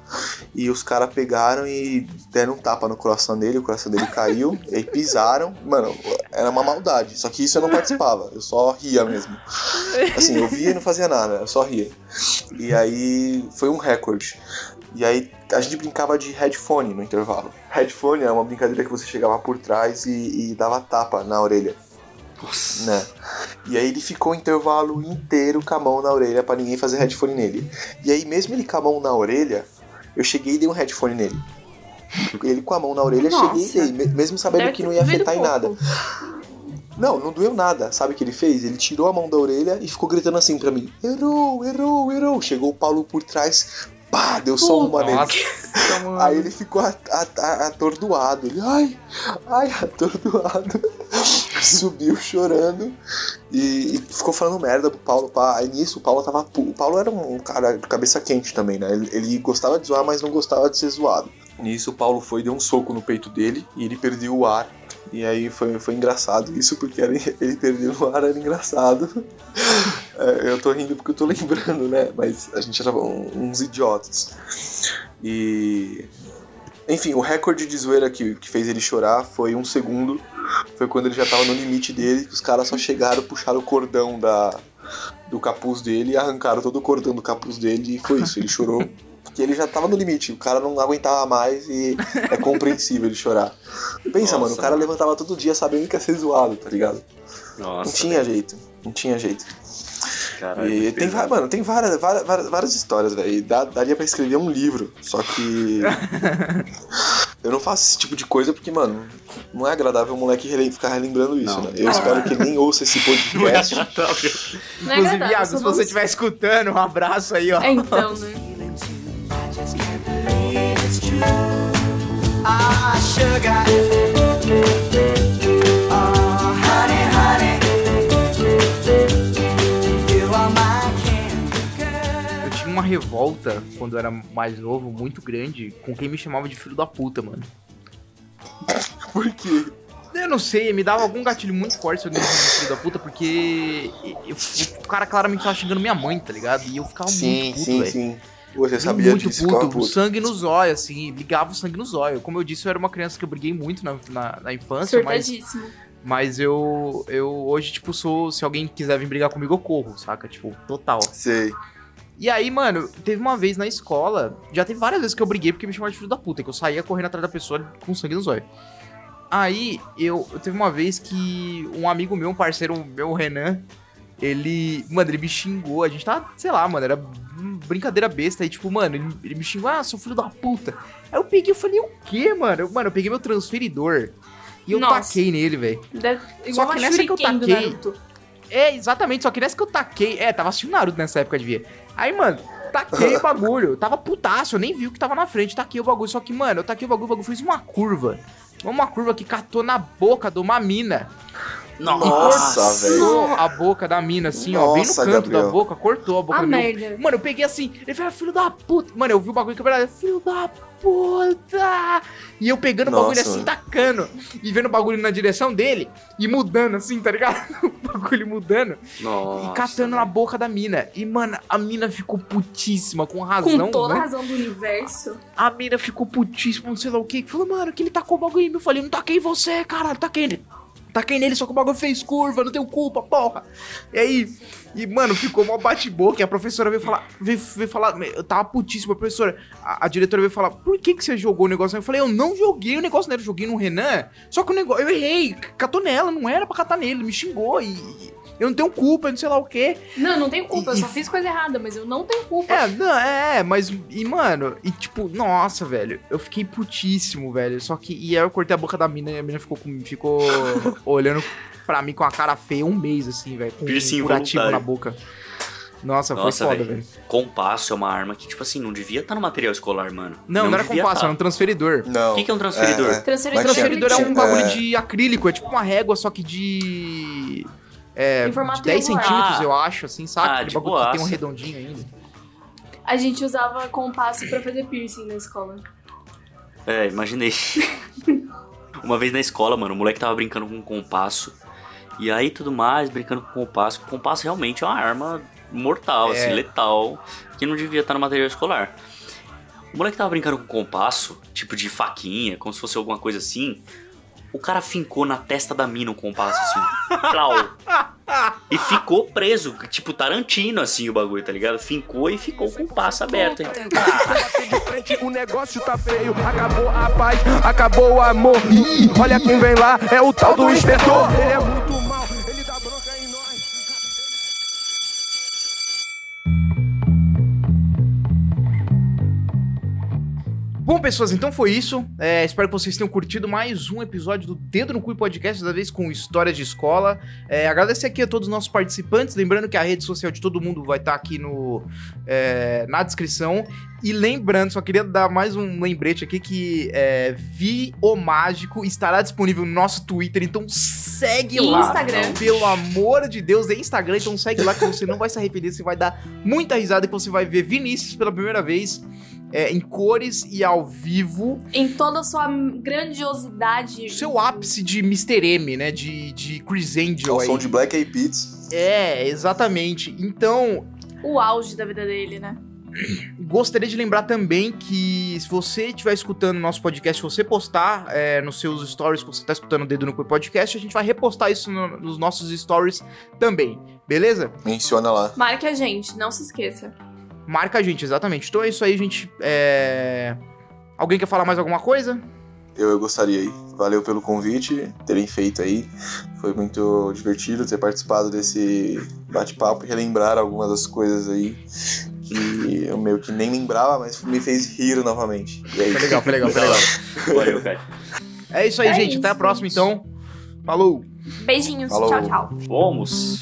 e os caras pegaram e deram um tapa no croissant dele, o croissant dele caiu, e aí pisaram. Mano, era uma maldade. Só que isso eu não participava, eu só ria mesmo. Assim, eu via e não fazia nada, eu só ria. E aí foi um recorde. E aí a gente brincava de headphone no intervalo. Headphone é uma brincadeira que você chegava por trás e, e dava tapa na orelha. Né? E aí ele ficou o intervalo inteiro com a mão na orelha pra ninguém fazer headphone nele. E aí, mesmo ele com a mão na orelha, eu cheguei e dei um headphone nele. Ele com a mão na orelha, Nossa. cheguei e dei, me- mesmo sabendo Deve que não ia afetar em nada. Não, não doeu nada. Sabe o que ele fez? Ele tirou a mão da orelha e ficou gritando assim pra mim: Errou, errou, errou. Chegou o Paulo por trás, pá, deu só uma nele. Aí ele ficou atordoado. Ele, ai, ai, atordoado. Subiu chorando e, e ficou falando merda pro Paulo. Pá. Aí nisso o Paulo tava. O Paulo era um cara de cabeça quente também, né? Ele, ele gostava de zoar, mas não gostava de ser zoado. Nisso o Paulo foi e deu um soco no peito dele e ele perdeu o ar. E aí foi, foi engraçado isso, porque era- ele perdeu o ar, era engraçado. É, eu tô rindo porque eu tô lembrando, né? Mas a gente era um- uns idiotas. E. Enfim, o recorde de zoeira que, que fez ele chorar foi um segundo. Foi quando ele já tava no limite dele, que os caras só chegaram, puxaram o cordão da, do capuz dele arrancaram todo o cordão do capuz dele e foi isso. Ele chorou porque ele já tava no limite, o cara não aguentava mais e é compreensível ele chorar. Pensa, Nossa, mano, o cara mano. levantava todo dia sabendo que ia ser zoado, tá ligado? Nossa, não tinha jeito, não tinha jeito. Caralho, E tem, pesado. mano, tem várias, várias, várias, histórias, velho. dá- Daria pra escrever um livro. Só que. eu não faço esse tipo de coisa porque, mano, não é agradável o moleque rele- ficar relembrando isso, né? Eu espero que nem ouça esse podcast. Não é Inclusive, agradável, Iago, só se vamos- você estiver escutando, um abraço aí, ó. É então, né? uma revolta quando eu era mais novo, muito grande, com quem me chamava de filho da puta, mano. Por quê? Eu não sei, me dava algum gatilho muito forte se alguém me chamava de filho da puta, porque eu, o cara claramente tava xingando minha mãe, tá ligado? E eu ficava sim, muito puto, velho. Você sabia muito disso, puto, o puto. sangue no zóio, assim, ligava o sangue no zóio. Como eu disse, eu era uma criança que eu briguei muito na, na, na infância, mas, mas eu, eu hoje, tipo, sou. Se alguém quiser vir brigar comigo, eu corro, saca? Tipo, total. Sei. E aí, mano, teve uma vez na escola, já teve várias vezes que eu briguei porque me chamaram de filho da puta, que eu saía correndo atrás da pessoa com sangue no zóio. Aí, eu, eu teve uma vez que um amigo meu, um parceiro meu, o Renan, ele, mano, ele me xingou, a gente tava, sei lá, mano, era brincadeira besta, aí tipo, mano, ele, ele me xingou, ah, seu filho da puta. Aí eu peguei, eu falei, o quê, mano? Eu- mano, eu peguei meu transferidor e eu Nossa. taquei nele, velho. Só que nessa que eu taquei-. É, exatamente, só que nessa que eu taquei. É, tava assistindo Naruto nessa época, devia. Aí, mano, taquei o bagulho. Tava putaço, eu nem vi o que tava na frente. Taquei o bagulho. Só que, mano, eu taquei o bagulho, o bagulho fez uma curva. Uma curva que catou na boca de uma mina. Nossa, velho. Cortou a boca da mina, assim, ó, bem no Nossa, canto Gabriel. da boca, cortou a boca Ah, da mina. merda. Mano, eu peguei assim, ele falou, filho da puta. Mano, eu vi o bagulho quebrado, filho da puta. E eu pegando o Nossa, bagulho assim, mano. tacando. E vendo o bagulho na direção dele. E mudando assim, tá ligado? o bagulho mudando. Nossa. e catando na boca da mina. E, mano, a mina ficou putíssima, com razão, Com toda a né? razão do universo. A mina ficou putíssima, não sei lá o que. Falou, mano, que ele tacou o bagulho em mim. Eu falei, não taquei você, caralho, taquei nele. Taquei nele, só que o bagulho fez curva, não tenho culpa, porra. E aí, e, mano, ficou mó bate-boca. A professora veio falar, veio, veio falar, eu tava putíssima, professora. A, a diretora veio falar, por que que você jogou o negócio? Eu falei, eu não joguei o negócio nele, eu joguei no Renan. Só que o negócio, eu errei, catou nela, não era pra catar nele, me xingou e. eu não tenho culpa, não sei lá o quê. Não, eu não tenho culpa, eu E- só fiz coisa errada, mas eu não tenho culpa. É, não, é, é, mas. E, mano, e tipo, nossa, velho, eu fiquei putíssimo, velho. Só que. E aí eu cortei a boca da mina e a mina ficou, com- ficou olhando pra mim com a cara feia um mês, assim, velho. Com Piercing um curativo na boca. Nossa, Nossa, foi foda, velho. velho. Compasso é uma arma que, tipo assim, não devia estar no material escolar, mano. Não, não, era devia compasso, tá. era um transferidor. Não. O que, que é um transferidor? É, é. Transferidor, Transferidor é um tinha- bagulho é. de acrílico, é tipo uma régua, só que de. É, de 10 triangular. centímetros, Ah. eu acho, assim, sabe? Ah, Aquele tipo bagulho que tem um redondinho ainda. A gente usava compasso pra fazer piercing na escola. É, imaginei. Uma vez na escola, mano, o moleque tava brincando com um compasso. E aí tudo mais, brincando com compasso. O compasso realmente é uma arma mortal, É. assim, letal, que não devia estar no material escolar. O moleque tava brincando com compasso, tipo de faquinha, como se fosse alguma coisa assim. O cara fincou na testa da mina o compasso, assim. Plau. E ficou preso, tipo Tarantino, assim, o bagulho, tá ligado? Fincou e ficou com o compasso aberto, o negócio tá feio. Acabou a paz, acabou o amor. Olha quem vem lá, é o tal do inspetor. Ele é muito mal, Bom, pessoas, então foi isso. É, espero que vocês tenham curtido mais um episódio do Dedo no Cu Podcast, dessa vez com histórias de escola. É, agradecer aqui a todos os nossos participantes, lembrando que a rede social de todo mundo vai estar aqui no, é, na descrição. E lembrando, só queria dar mais um lembrete aqui que é, Vi o Mágico estará disponível no nosso Twitter, então segue lá. Instagram. Pelo amor de Deus, é Instagram, então segue lá que você não vai se arrepender, você vai dar muita risada que você vai ver Vinícius pela primeira vez é, em cores e ao vivo. Em toda a sua grandiosidade. Seu ápice de Mr. M, né? De, de Chris Angel aí. som de Black Eyed Peas. É, exatamente. Então, O auge da vida dele, né? gostaria de lembrar também que se você estiver escutando o nosso podcast, se você postar é, nos seus stories que você está escutando o Dedo no Cu Podcast, a gente vai repostar isso no- nos nossos stories também, beleza? Menciona lá. Marque a gente, não se esqueça. Marca a gente, exatamente. Então é isso aí, gente. É... Alguém quer falar mais alguma coisa? Eu, eu gostaria aí. Valeu pelo convite, terem feito aí. Foi muito divertido ter participado desse bate-papo e relembrar algumas das coisas aí que eu meio que nem lembrava, mas me fez rir novamente. E aí, Foi legal, foi legal, foi legal. Valeu, cara. É isso aí, É gente. isso, Até a próxima, gente. então. Falou! Beijinhos, Falou. tchau, tchau. Vamos.